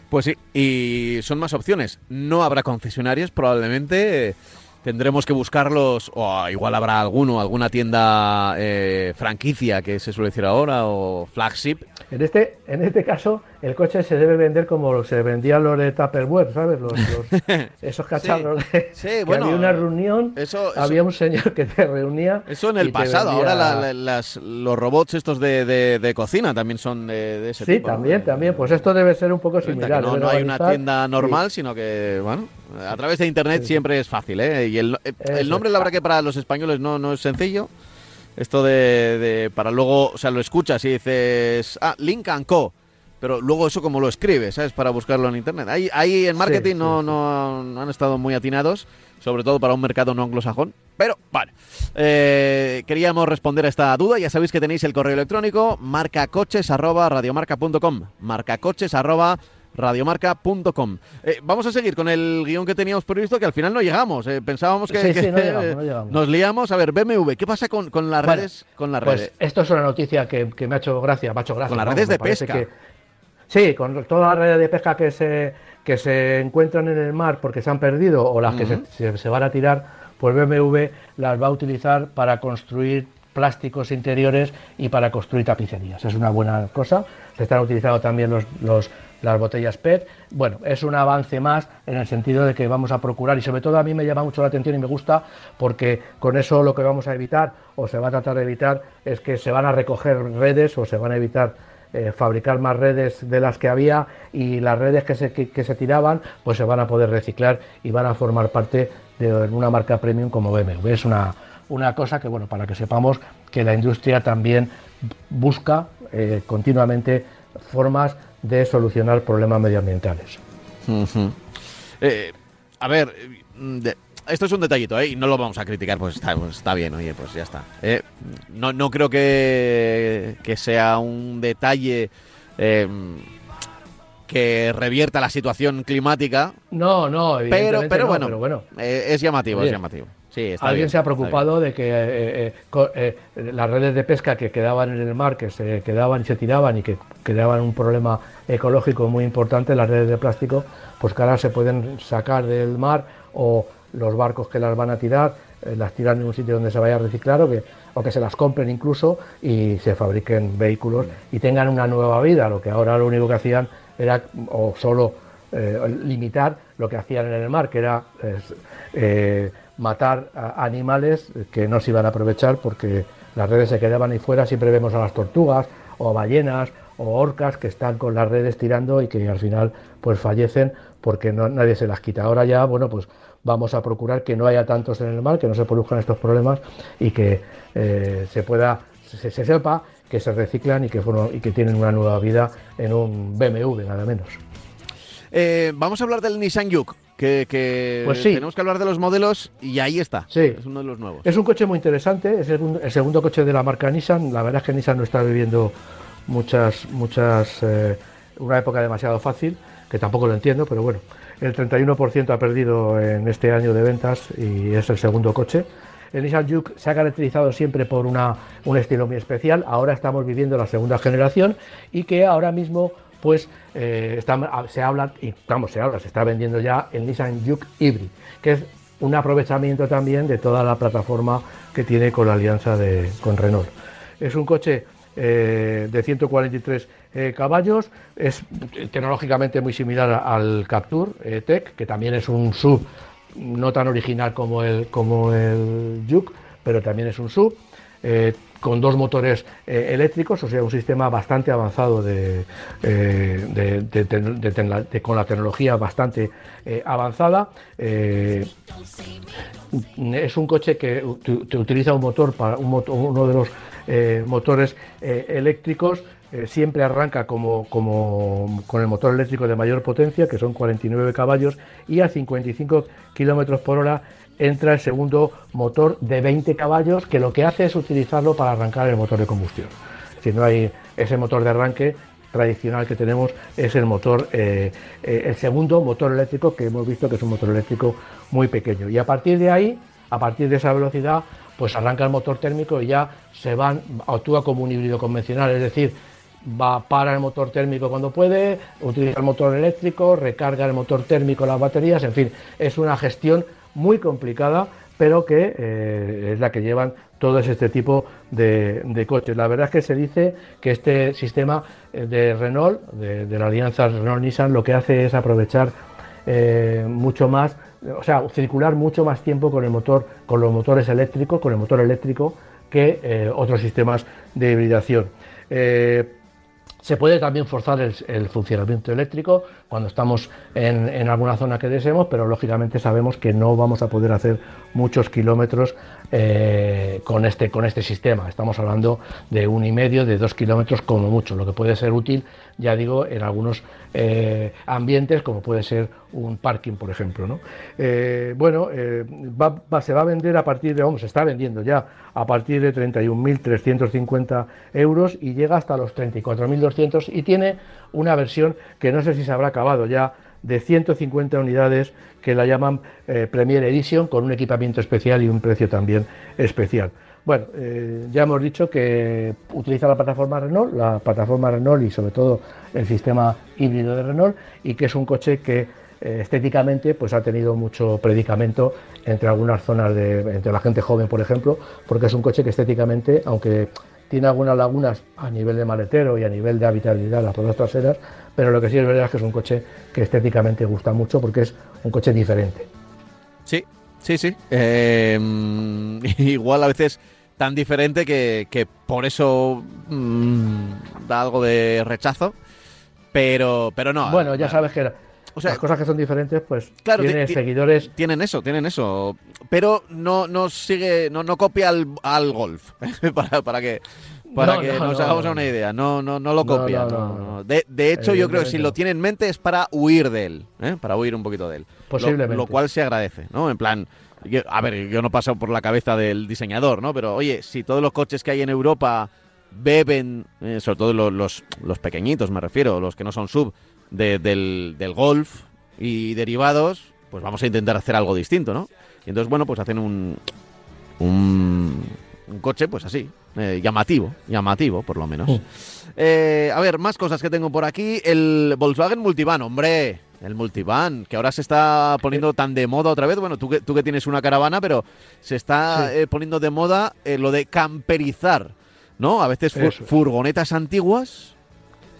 Pues sí, y son más opciones. No habrá concesionarios probablemente. Tendremos que buscarlos, o igual habrá alguno, alguna tienda eh, franquicia que se suele decir ahora, o flagship. En este, en este caso, el coche se debe vender como se vendían los de Tupperware, ¿sabes? Los, [laughs] esos cacharros. Sí, bueno, había una reunión, había un señor que te reunía. Eso en el pasado, ahora las, los robots estos de, cocina también son de, ese tipo. Sí, también, también. Pues esto debe ser un poco similar. No, hay una tienda normal, sino que, bueno, a través de internet siempre es fácil, ¿eh? Y el, el nombre, la verdad que para los españoles no, no es sencillo. Esto de, para luego, o sea, lo escuchas y dices, ah, Link Co. Pero luego eso como lo escribes, ¿sabes? Para buscarlo en internet. Ahí, ahí en marketing no, no, han estado muy atinados, sobre todo para un mercado no anglosajón. Pero, vale. Eh, queríamos responder a esta duda. Ya sabéis que tenéis el correo electrónico marcacoches.radiomarca.com. Marcacoches radiomarca.com. Eh, vamos a seguir con el guion que teníamos previsto, que al final no llegamos. Eh, pensábamos que, nos liamos. A ver, BMW, ¿qué pasa con, las redes? Con las pues esto es una noticia que, me ha hecho gracia, me ha hecho gracia. Con las redes de pesca. Sí, con todas las redes de pesca que se, que se encuentran en el mar porque se han perdido o las que se, se van a tirar, pues BMW las va a utilizar para construir plásticos interiores y para construir tapicerías. Es una buena cosa. Se están utilizando también los, los las botellas PET. Bueno, es un avance más en el sentido de que vamos a procurar y sobre todo a mí me llama mucho la atención y me gusta porque con eso lo que vamos a evitar o se va a tratar de evitar es que se van a recoger redes o se van a evitar eh, fabricar más redes de las que había y las redes que se, que, se tiraban pues se van a poder reciclar y van a formar parte de una marca premium como BMW. Es una, una cosa que, bueno, para que sepamos que la industria también busca eh, continuamente formas de solucionar problemas medioambientales. Eh, a ver, esto es un detallito, ¿eh? Y no lo vamos a criticar, pues está, pues está bien, oye, pues ya está. Eh, no, no creo que, que sea un detalle eh, que revierta la situación climática. No, no, pero, pero, bueno, pero bueno, es llamativo, es llamativo. Alguien se ha preocupado de que eh, eh, eh, las redes de pesca que quedaban en el mar, que se quedaban y se tiraban y que creaban un problema ecológico muy importante, las redes de plástico, pues que ahora se pueden sacar del mar o los barcos que las van a tirar, las tiran en un sitio donde se vaya a reciclar o que, o que se las compren incluso y se fabriquen vehículos y tengan una nueva vida, lo que ahora lo único que hacían era o solo limitar lo que hacían en el mar, que era matar a animales que no se iban a aprovechar porque las redes se quedaban ahí fuera. Siempre vemos a las tortugas o a ballenas o orcas que están con las redes tirando y que al final pues fallecen porque no, nadie se las quita. Ahora ya, bueno, pues vamos a procurar que no haya tantos en el mar, que no se produzcan estos problemas y que eh, se pueda, se, sepa que se reciclan y que, y que tienen una nueva vida en un BMW, nada menos. Eh, vamos a hablar del Nissan Juke que, pues sí. tenemos que hablar de los modelos y ahí está. Sí. Es uno de los nuevos. Es un coche muy interesante, es el, segundo coche de la marca Nissan. La verdad es que Nissan no está viviendo muchas, muchas, eh, una época demasiado fácil, que tampoco lo entiendo, pero bueno, el 31% ha perdido en este año de ventas y es el segundo coche. El Nissan Juke se ha caracterizado siempre por una, un estilo muy especial. Ahora estamos viviendo la segunda generación y que ahora mismo pues eh, se habla, y vamos, se habla, se está vendiendo ya el Nissan Juke Hybrid, que es un aprovechamiento también de toda la plataforma que tiene con la alianza de, con Renault. Es un coche eh, de 143 eh, caballos, es tecnológicamente muy similar al Captur Tech, que también es un sub no tan original como el, como el Juke, pero también es un sub con dos motores eh, eléctricos, o sea, un sistema bastante avanzado de, eh, con la tecnología bastante eh, avanzada. es un coche que utiliza un motor para uno de los motores eléctricos. siempre arranca como, como, con el motor eléctrico de mayor potencia, que son 49 caballos, y a 55 kilómetros por hora entra el segundo motor de 20 caballos que lo que hace es utilizarlo para arrancar el motor de combustión. Si no hay ese motor de arranque tradicional que tenemos es el motor, eh, eh, el segundo motor eléctrico que hemos visto que es un motor eléctrico muy pequeño. Y a partir de ahí, a partir de esa velocidad, pues arranca el motor térmico y ya se van, actúa como un híbrido convencional, es decir, va para el motor térmico cuando puede, utiliza el motor eléctrico, recarga el motor térmico las baterías, en fin, es una gestión muy complicada, pero que es la que llevan todos este tipo de, coches. La verdad es que se dice que este sistema de Renault, de, la alianza Renault-Nissan, lo que hace es aprovechar mucho más, o sea, circular mucho más tiempo con el motor, con los motores eléctricos, con el motor eléctrico que otros sistemas de hibridación. Se puede también forzar el, funcionamiento eléctrico cuando estamos en, alguna zona que deseemos, pero lógicamente sabemos que no vamos a poder hacer muchos kilómetros eh, con, este, con este sistema. Estamos hablando de un y medio, de dos kilómetros como mucho, lo que puede ser útil, ya digo, en algunos eh, ambientes como puede ser un parking, por ejemplo. Eh, bueno, se va a vender a partir de, vamos, se está vendiendo ya a partir de 31.350 euros y llega hasta los 34.200 y tiene una versión que no sé si se habrá acabado ya de 150 unidades que la llaman eh, Premier Edition con un equipamiento especial y un precio también especial. Bueno, eh, ya hemos dicho que utiliza la plataforma Renault, la plataforma Renault y sobre todo el sistema híbrido de Renault y que es un coche que estéticamente pues ha tenido mucho predicamento entre algunas zonas de entre la gente joven por ejemplo porque es un coche que estéticamente aunque tiene algunas lagunas a nivel de maletero y a nivel de habitabilidad las ruedas traseras pero lo que sí es verdad es que es un coche que estéticamente gusta mucho porque es un coche diferente. Sí sí sí. Em, [laughs] igual a veces tan diferente que, por eso mm, da algo de rechazo pero pero no. Bueno ya sabes que o sea, las cosas que son diferentes, pues claro, tienen seguidores. Tienen eso, tienen eso. Pero no, no sigue, no, no copia al, golf. [laughs] para, para que para que nos hagamos una idea. No, no, no lo copia. De, hecho, yo creo que si lo tiene en mente es para huir de él, ¿eh? para huir un poquito de él. Posiblemente. Lo, cual se agradece, ¿no? En plan, a ver, yo no paso por la cabeza del diseñador, ¿no? Pero oye, si todos los coches que hay en Europa beben, eh, sobre todo los, los, los, pequeñitos me refiero, los que no son sub, del, del golf y derivados, pues vamos a intentar hacer algo distinto, ¿no? Y entonces, bueno, pues hacen un, un, coche, pues así, eh, llamativo, llamativo, por lo menos. Eh, a ver, más cosas que tengo por aquí. El Volkswagen Multivan, hombre, el Multivan, que ahora se está poniendo tan de moda otra vez. Bueno, tú que, tú que tienes una caravana, pero se está eh, poniendo de moda lo de camperizar, ¿no? A veces furgonetas antiguas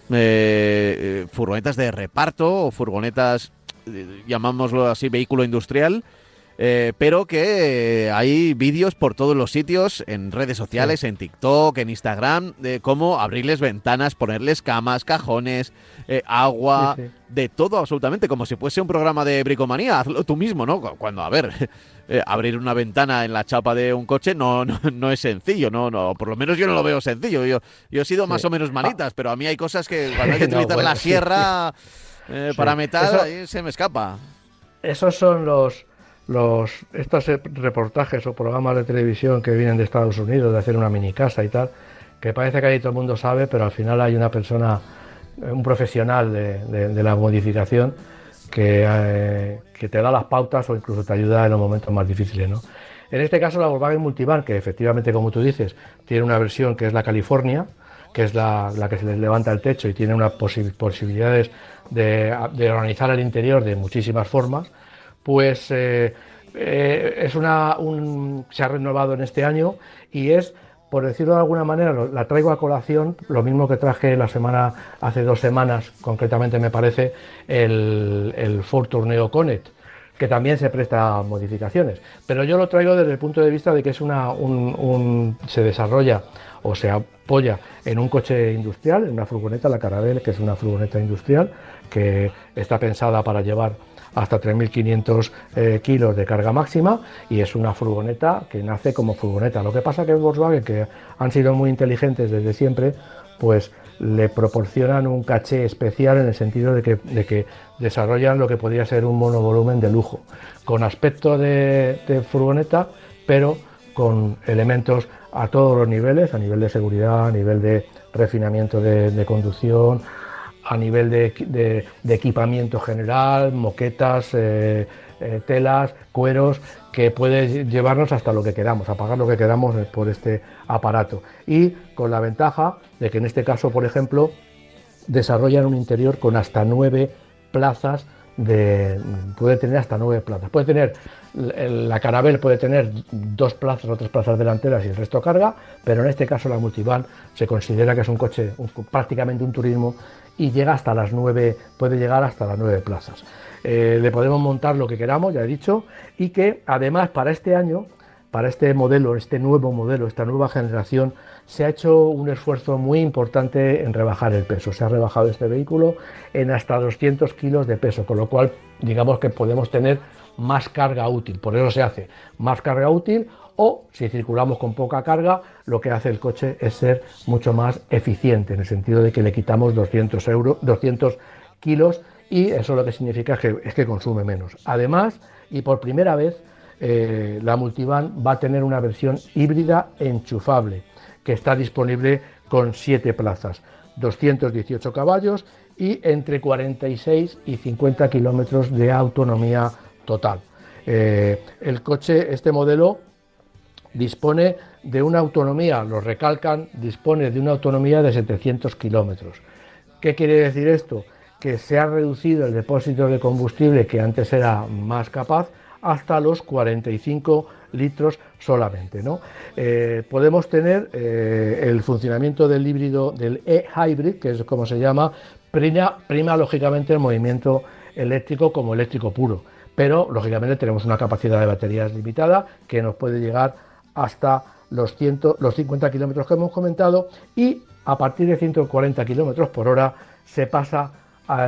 eh, eh, furgonetas de reparto o furgonetas, eh, llamámoslo así, vehículo industrial, pero que hay vídeos por todos los sitios, en redes sociales, en TikTok, en Instagram, de cómo abrirles ventanas, ponerles camas, cajones, agua, de todo absolutamente, como si fuese un programa de bricomanía, hazlo tú mismo, ¿no? Cuando, a ver, eh, abrir una ventana en la chapa de un coche no, no, es sencillo, no, no, por lo menos yo no lo veo sencillo. Yo, yo he sido más o menos manitas, pero a mí hay cosas que cuando [laughs] hay que utilizar la sierra [laughs] eh, para metal, ahí se me escapa. Esos son los, los estos reportajes o programas de televisión que vienen de Estados Unidos, de hacer una mini casa y tal, que parece que ahí todo el mundo sabe, pero al final hay una persona, un profesional de, de la modificación eh, que, te da las pautas o incluso te ayuda en los momentos más difíciles. ¿no? En este caso la Volkswagen Multivan, que efectivamente, como tú dices, tiene una versión que es la California, que es la, que se les levanta el techo y tiene unas posibilidades de, organizar el interior de muchísimas formas, pues eh, eh, es una, se ha renovado en este año y es por decirlo de alguna manera, la traigo a colación, lo mismo que traje la semana, hace dos semanas, concretamente me parece, el, el Ford Tourneo Connect, que también se presta modificaciones. Pero yo lo traigo desde el punto de vista de que es una, un, se desarrolla o se apoya en un coche industrial, en una furgoneta, la Caravelle, que es una furgoneta industrial, que está pensada para llevar hasta 3.500 eh, kilos de carga máxima y es una furgoneta que nace como furgoneta. Lo que pasa que Volkswagen, que han sido muy inteligentes desde siempre, pues le proporcionan un caché especial en el sentido de que, de que desarrollan lo que podría ser un monovolumen de lujo, con aspecto de, furgoneta, pero con elementos a todos los niveles, a nivel de seguridad, a nivel de refinamiento de conducción, a nivel de, equipamiento general, moquetas, eh, eh, telas, cueros, que puede llevarnos hasta lo que queramos, a pagar lo que queramos por este aparato. Y con la ventaja de que en este caso, por ejemplo, desarrollan un interior con hasta nueve plazas de, puede tener hasta nueve plazas. Puede tener, la Carabel puede tener dos plazas o tres plazas delanteras y el resto carga, pero en este caso la Multivan se considera que es un coche prácticamente un turismo y llega hasta las nueve, puede llegar hasta las nueve plazas. Eh, le podemos montar lo que queramos, ya he dicho, y que además para este año, para este modelo, este nuevo modelo, esta nueva generación, se ha hecho un esfuerzo muy importante en rebajar el peso. Se ha rebajado este vehículo en hasta 200 kilos de peso, con lo cual digamos que podemos tener más carga útil. Por eso se hace más carga útil o si circulamos con poca carga, lo que hace el coche es ser mucho más eficiente, en el sentido de que le quitamos 200, euros, 200 kilos y eso lo que significa es que, es que consume menos. Además, y por primera vez, eh, la Multivan va a tener una versión híbrida enchufable que está disponible con 7 plazas, 218 caballos y entre 46 y 50 kilómetros de autonomía total. Eh, el coche, este modelo, dispone de una autonomía, lo recalcan, dispone de una autonomía de 700 kilómetros. ¿Qué quiere decir esto? Que se ha reducido el depósito de combustible que antes era más capaz hasta los 45 litros solamente. ¿no? Eh, podemos tener eh, el funcionamiento del híbrido, del e-hybrid, que es como se llama, prima, prima lógicamente el movimiento eléctrico como eléctrico puro, pero lógicamente tenemos una capacidad de baterías limitada que nos puede llegar hasta los, 100, los 50 kilómetros que hemos comentado y a partir de 140 kilómetros por hora se pasa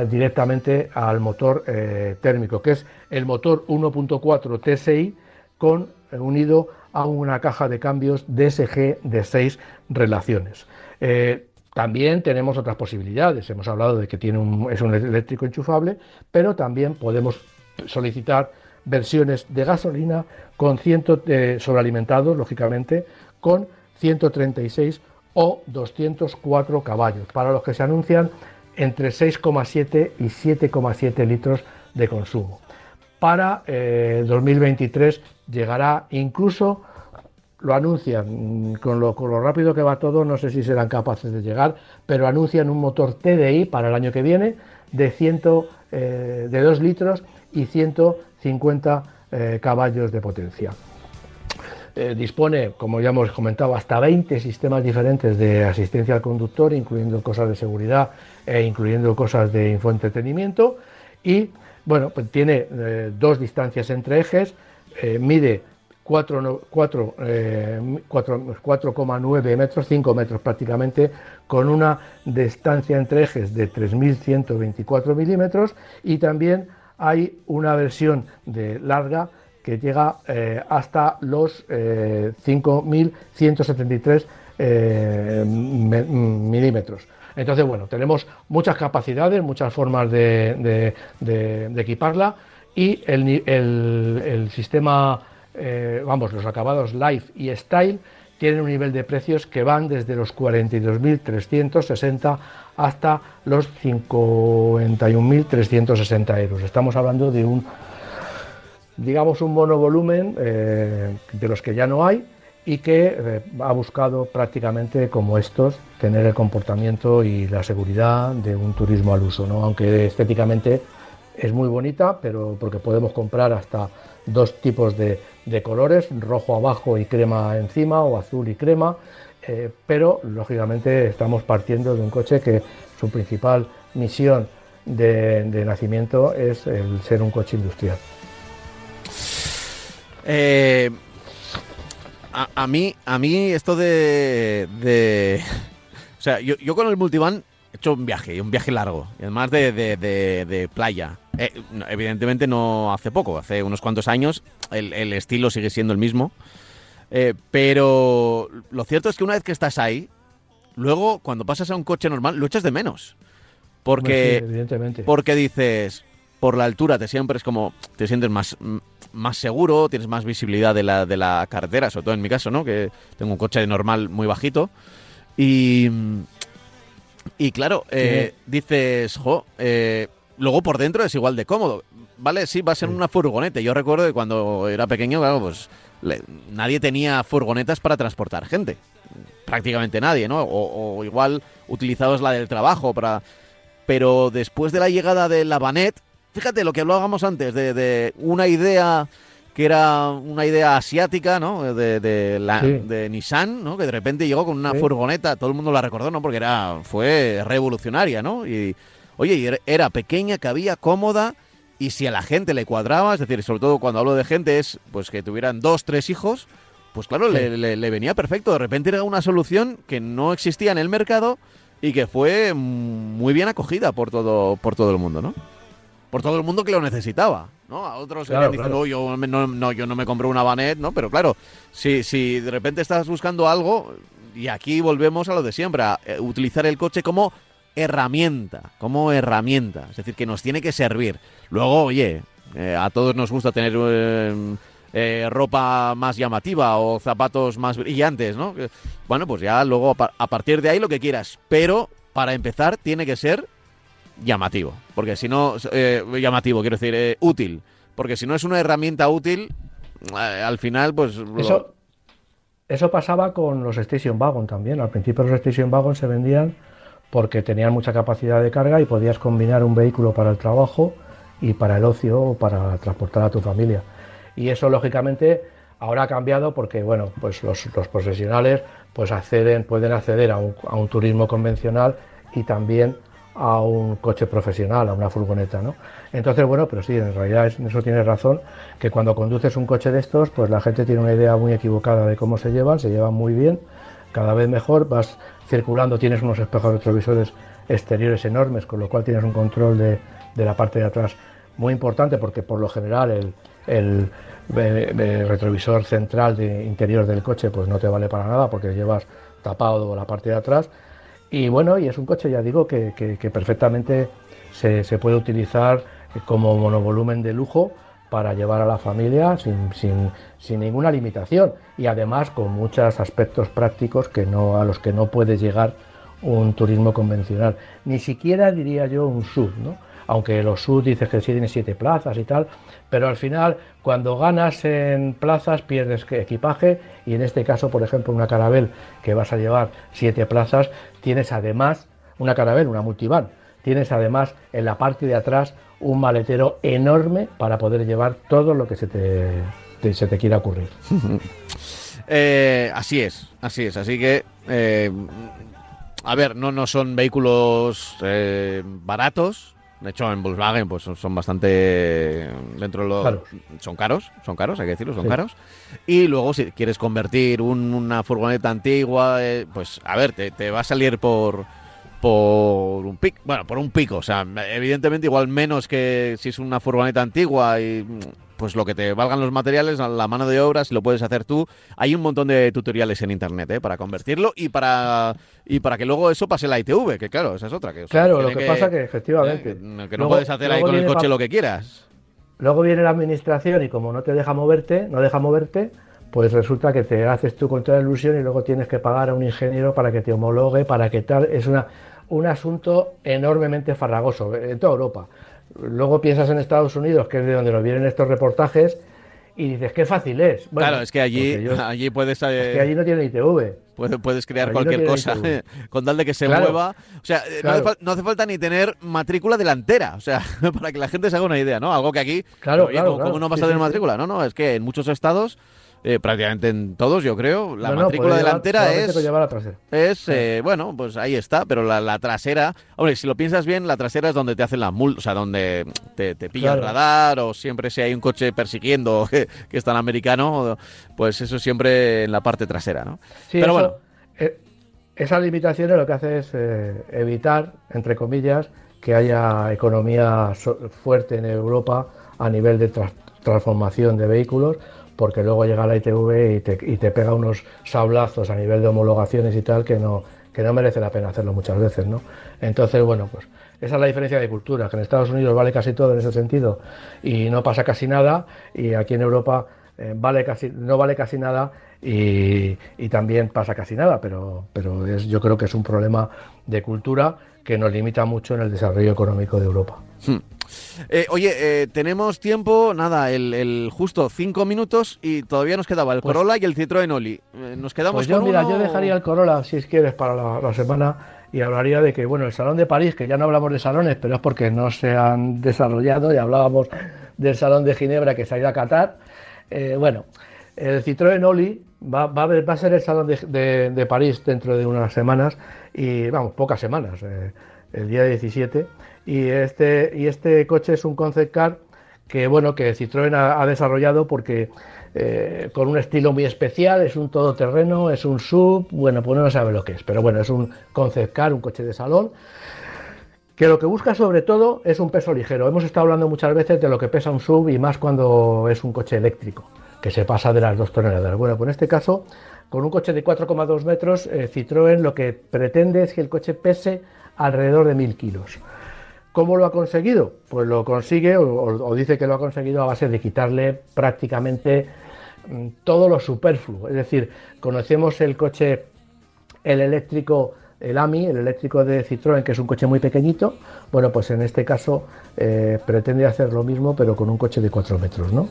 directamente al motor eh, térmico, que es el motor 1.4 TSI con eh, unido a una caja de cambios DSG de 6 relaciones. Eh, también tenemos otras posibilidades. Hemos hablado de que tiene un, es un eléctrico enchufable, pero también podemos solicitar versiones de gasolina con 100 sobrealimentados, lógicamente, con 136 o 204 caballos, para los que se anuncian entre 6,7 y 7,7 litros de consumo. Para 2023 eh, llegará incluso, lo anuncian, con lo, con lo, rápido que va todo, no sé si serán capaces de llegar, pero anuncian un motor TDI para el año que viene de, 100, eh, de 2 litros y 150 eh, caballos de potencia. Eh, dispone, como ya hemos comentado, hasta 20 sistemas diferentes de asistencia al conductor, incluyendo cosas de seguridad e incluyendo cosas de infoentretenimiento. Y bueno, pues tiene eh, dos distancias entre ejes, eh, mide 4,9 metros, 5 metros prácticamente, con una distancia entre ejes de 3.124 milímetros y también hay una versión de larga que llega eh, hasta los 5.173 eh, eh, milímetros. Entonces, bueno, tenemos muchas capacidades, muchas formas de, equiparla y el, sistema, vamos, los acabados Life y Style tienen un nivel de precios que van desde los 42.360 hasta los 51.360 euros. Estamos hablando de un digamos, un monovolumen eh, de los que ya no hay y que eh, ha buscado prácticamente como estos tener el comportamiento y la seguridad de un turismo al uso, ¿no? aunque estéticamente es muy bonita, pero porque podemos comprar hasta dos tipos de, colores, rojo abajo y crema encima o azul y crema, eh, pero lógicamente estamos partiendo de un coche que su principal misión de nacimiento es el ser un coche industrial. Eh, a, mí, a mí esto de, o sea, yo, con el multivan he hecho un viaje, un viaje largo, además de, playa. Eh, evidentemente no hace poco, hace unos cuantos años, el, estilo sigue siendo el mismo. Eh, pero lo cierto es que una vez que estás ahí, luego cuando pasas a un coche normal, lo echas de menos. Porque, evidentemente. porque dices, por la altura te siempre es como, te sientes más, más seguro, tienes más visibilidad de la, de la carretera, sobre todo en mi caso, ¿no? Que tengo un coche normal muy bajito. Y, y claro, eh, dices, jo, eh, luego por dentro es igual de cómodo. Vale, sí, va a ser una furgoneta. Yo recuerdo que cuando era pequeño, claro, pues nadie tenía furgonetas para transportar gente. Prácticamente nadie, ¿no? O, o igual utilizabas la del trabajo para... Pero después de la llegada de la Banet, fíjate lo que hablábamos antes, de, una idea que era una idea asiática, ¿no? De, la, de Nissan, ¿no? Que de repente llegó con una furgoneta, todo el mundo la recordó, ¿no? Porque era, fue revolucionaria, ¿no? Y, oye, era pequeña, cabía, cómoda, y si a la gente le cuadraba, es decir, sobre todo cuando hablo de gente, es pues que tuvieran dos, tres hijos, pues claro, le, le, venía perfecto. De repente era una solución que no existía en el mercado y que fue muy bien acogida por todo, por todo el mundo, ¿no? Por todo el mundo que lo necesitaba, ¿no? A otros que dicen, no, yo no, yo no me compré una Banet, ¿no? Pero claro, si, si de repente estás buscando algo, y aquí volvemos a lo de siempre, a eh, utilizar el coche como herramienta, como herramienta, es decir, que nos tiene que servir. Luego, oye, eh, a todos nos gusta tener eh, eh, ropa más llamativa o zapatos más brillantes, ¿no? Bueno, pues ya luego a partir de ahí lo que quieras, pero para empezar tiene que ser llamativo, porque si no, llamativo, quiero decir, útil, porque si no es una herramienta útil, al final, pues... Eso, eso pasaba con los Station Wagon también, al principio los Station Wagon se vendían porque tenían mucha capacidad de carga y podías combinar un vehículo para el trabajo y para el ocio o para transportar a tu familia. Y eso lógicamente ahora ha cambiado porque bueno, pues los, profesionales pues acceden, pueden acceder a un, turismo convencional y también a un coche profesional, a una furgoneta, ¿no? Entonces, bueno, pero sí, en realidad eso tienes razón, que cuando conduces un coche de estos, pues la gente tiene una idea muy equivocada de cómo se llevan, se llevan muy bien, cada vez mejor, vas circulando, tienes unos espejos retrovisores exteriores enormes, con lo cual tienes un control de, la parte de atrás muy importante, porque por lo general el, retrovisor central de interior del coche pues no te vale para nada porque llevas tapado la parte de atrás. Y bueno, y es un coche, ya digo, que, perfectamente se, se, puede utilizar como monovolumen de lujo para llevar a la familia sin, sin, sin, ninguna limitación y además con muchos aspectos prácticos que no, a los que no puede llegar un turismo convencional. Ni siquiera diría yo un sub, ¿no? aunque los sub dices que sí tiene siete plazas y tal, pero al final cuando ganas en plazas pierdes equipaje y en este caso, por ejemplo, una carabel que vas a llevar siete plazas, tienes además una carabel, una multivan, tienes además en la parte de atrás un maletero enorme para poder llevar todo lo que se te, se te quiera ocurrir. [laughs] Eh, así es, así es. Así que, eh, a ver, no, no son vehículos eh, baratos. De hecho, en Volkswagen pues son bastante dentro de los son caros, son caros, hay que decirlo, son caros. Y luego si quieres convertir una furgoneta antigua, pues a ver, te, te va a salir por por un pico, bueno, por un pico, o sea, evidentemente igual menos que si es una furgoneta antigua y pues lo que te valgan los materiales, la mano de obra, si lo puedes hacer tú, hay un montón de tutoriales en internet ¿eh? para convertirlo y para y para que luego eso pase la ITV, que claro, esa es otra. Que, claro, lo que, pasa que efectivamente... ¿eh? que no puedes hacer ahí con el coche lo que quieras. Luego viene la administración y como no te deja moverte, no deja moverte, pues resulta que te haces tú con toda la ilusión y luego tienes que pagar a un ingeniero para que te homologue, para que tal. Es una un asunto enormemente farragoso en toda Europa. Luego piensas en Estados Unidos, que es de donde nos vienen estos reportajes, y dices, qué fácil es. claro, es que allí, allí puedes... es que allí no tiene ITV. Puedes, puedes crear cualquier cosa [laughs] con tal de que se mueva. O sea, no, hace, falta ni tener matrícula delantera, o sea, [laughs] para que la gente se haga una idea, ¿no? Algo que aquí, claro, claro, ¿cómo, no vas a tener matrícula? No, no, es que en muchos estados eh, prácticamente en todos, yo creo. La matrícula delantera es. Es, eh, bueno, pues ahí está, pero la, trasera. Hombre, si lo piensas bien, la trasera es donde te hacen la multa, o sea, donde te, te pilla el radar, o siempre si hay un coche persiguiendo [laughs] que, que es tan americano, pues eso siempre en la parte trasera, ¿no? pero bueno. Eh, esas limitaciones lo que hace es evitar, entre comillas, que haya economía fuerte en Europa a nivel de transformación de vehículos porque luego llega la ITV y te, y te pega unos sablazos a nivel de homologaciones y tal que no, que no merece la pena hacerlo muchas veces, ¿no? Entonces, bueno, pues esa es la diferencia de cultura, que en Estados Unidos vale casi todo en ese sentido y no pasa casi nada, y aquí en Europa eh, vale casi, no vale casi nada y, y, también pasa casi nada, pero, pero es, yo creo que es un problema de cultura que nos limita mucho en el desarrollo económico de Europa. Hmm. Eh, oye, eh, tenemos tiempo, nada, el, justo cinco minutos y todavía nos quedaba el pues Corolla y el Citroën Oli. Eh, nos quedamos pues yo, mira, yo dejaría el Corolla, si quieres, para la, semana y hablaría de que, bueno, el Salón de París, que ya no hablamos de salones, pero es porque no se han desarrollado, y hablábamos del Salón de Ginebra que se ha ido a Qatar. Eh, bueno, el Citroën Oli va, va, a, va a ser el Salón de, de, de, París dentro de unas semanas, y vamos, pocas semanas, el día 17, y este, y este coche es un concept car que, bueno, que Citroën ha, desarrollado porque eh, con un estilo muy especial, es un todoterreno, es un sub, bueno, pues no sabe lo que es, pero bueno, es un concept car, un coche de salón, que lo que busca sobre todo es un peso ligero. Hemos estado hablando muchas veces de lo que pesa un sub y más cuando es un coche eléctrico, que se pasa de las dos toneladas. Bueno, pues en este caso, con un coche de 4,2 metros, eh, Citroën lo que pretende es que el coche pese alrededor de 1000 kilos. ¿Cómo lo ha conseguido? Pues lo consigue, o, dice que lo ha conseguido a base de quitarle prácticamente mm, todo lo superfluo. Es decir, conocemos el coche, el eléctrico, el AMI, el eléctrico de Citroën, que es un coche muy pequeñito. Bueno, pues en este caso eh, pretende hacer lo mismo, pero con un coche de 4 metros, ¿no?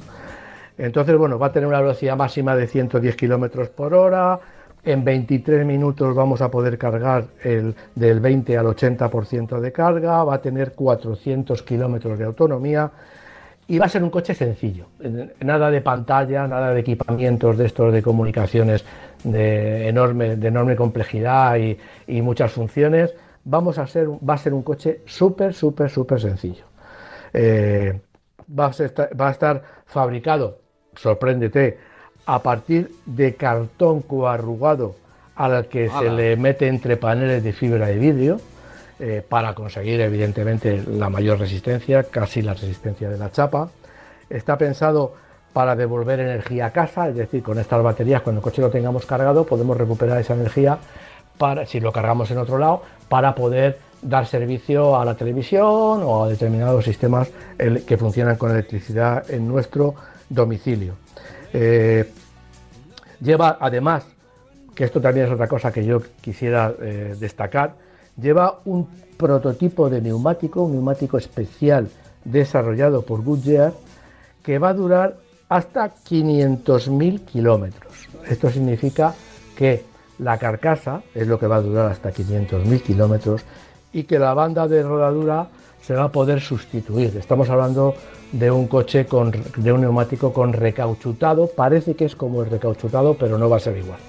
Entonces, bueno, va a tener una velocidad máxima de 110 kilómetros por hora, en 23 minutos vamos a poder cargar el, del 20 al 80% de carga, va a tener 400 kilómetros de autonomía y va a ser un coche sencillo. Nada de pantalla, nada de equipamientos de estos de comunicaciones de enorme, de enorme complejidad y, muchas funciones. Vamos a ser, va a ser un coche súper, súper, súper sencillo. Eh, va a estar fabricado, sorpréndete, a partir de cartón coarrugado al que ¡Hala! se le mete entre paneles de fibra de vidrio eh, para conseguir evidentemente la mayor resistencia, casi la resistencia de la chapa. Está pensado para devolver energía a casa, es decir, con estas baterías cuando el coche lo tengamos cargado podemos recuperar esa energía para, si lo cargamos en otro lado, para poder dar servicio a la televisión o a determinados sistemas que funcionan con electricidad en nuestro domicilio. Eh, lleva además, que esto también es otra cosa que yo quisiera eh, destacar, lleva un prototipo de neumático, un neumático especial desarrollado por Goodyear, que va a durar hasta 500.000 kilómetros. Esto significa que la carcasa es lo que va a durar hasta 500.000 kilómetros y que la banda de rodadura se va a poder sustituir. Estamos hablando de un coche con, de un neumático con recauchutado, parece que es como el recauchutado, pero no va a ser igual.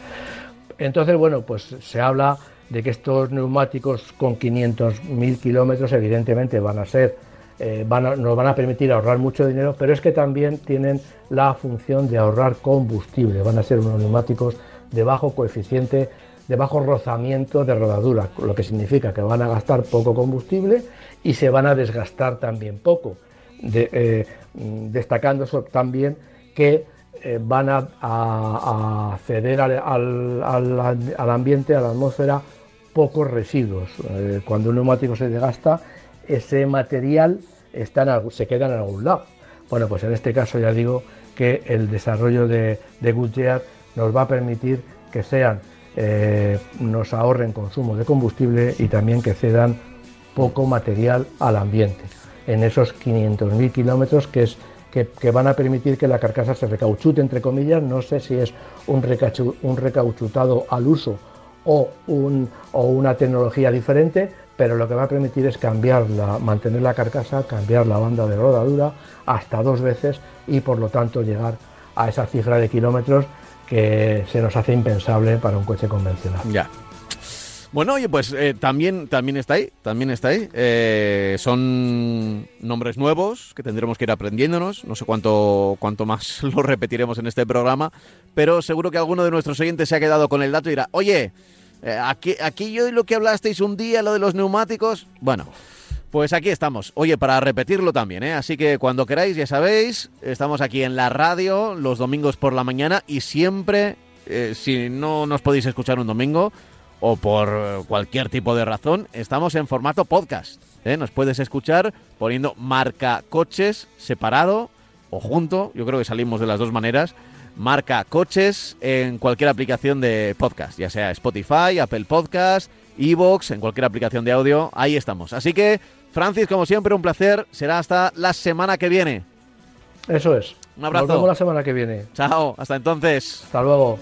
Entonces, bueno, pues se habla de que estos neumáticos con 500.000 kilómetros evidentemente van a ser, eh, van a, nos van a permitir ahorrar mucho dinero, pero es que también tienen la función de ahorrar combustible, van a ser unos neumáticos de bajo coeficiente, de bajo rozamiento de rodadura, lo que significa que van a gastar poco combustible y se van a desgastar también poco eh, destacando también que eh, van a, a, ceder al, al, al, ambiente, a la atmósfera, pocos residuos. Eh, cuando un neumático se desgasta, ese material está en, se queda en algún lado. Bueno, pues en este caso ya digo que el desarrollo de, de Goodyear nos va a permitir que sean, nos ahorren consumo de combustible y también que cedan poco material al ambiente en esos 500.000 kilómetros que, es, que, van a permitir que la carcasa se recauchute, entre comillas. No sé si es un, un recauchutado al uso o, un, o, una tecnología diferente, pero lo que va a permitir es cambiarla, mantener la carcasa, cambiar la banda de rodadura hasta dos veces y por lo tanto llegar a esa cifra de kilómetros que se nos hace impensable para un coche convencional. Ya. Bueno, oye, pues eh, también, también está ahí, también está ahí. Eh, son nombres nuevos que tendremos que ir aprendiéndonos. No sé cuánto, cuánto más [laughs] lo repetiremos en este programa, pero seguro que alguno de nuestros oyentes se ha quedado con el dato y dirá, oye, eh, aquí, aquí yo lo que hablasteis un día, lo de los neumáticos. Bueno, pues aquí estamos. Oye, para repetirlo también, ¿eh? Así que cuando queráis, ya sabéis, estamos aquí en la radio los domingos por la mañana y siempre, si no nos podéis escuchar un domingo o por cualquier tipo de razón, estamos en formato podcast. ¿eh? Nos puedes escuchar poniendo marca coches separado o junto. Yo creo que salimos de las dos maneras. Marca coches en cualquier aplicación de podcast, ya sea Spotify, Apple Podcast, Evox, en cualquier aplicación de audio. Ahí estamos. Así que, Francis, como siempre, un placer. Será hasta la semana que viene. Eso es. Un abrazo. Nos vemos la semana que viene. Chao. Hasta entonces. Hasta luego.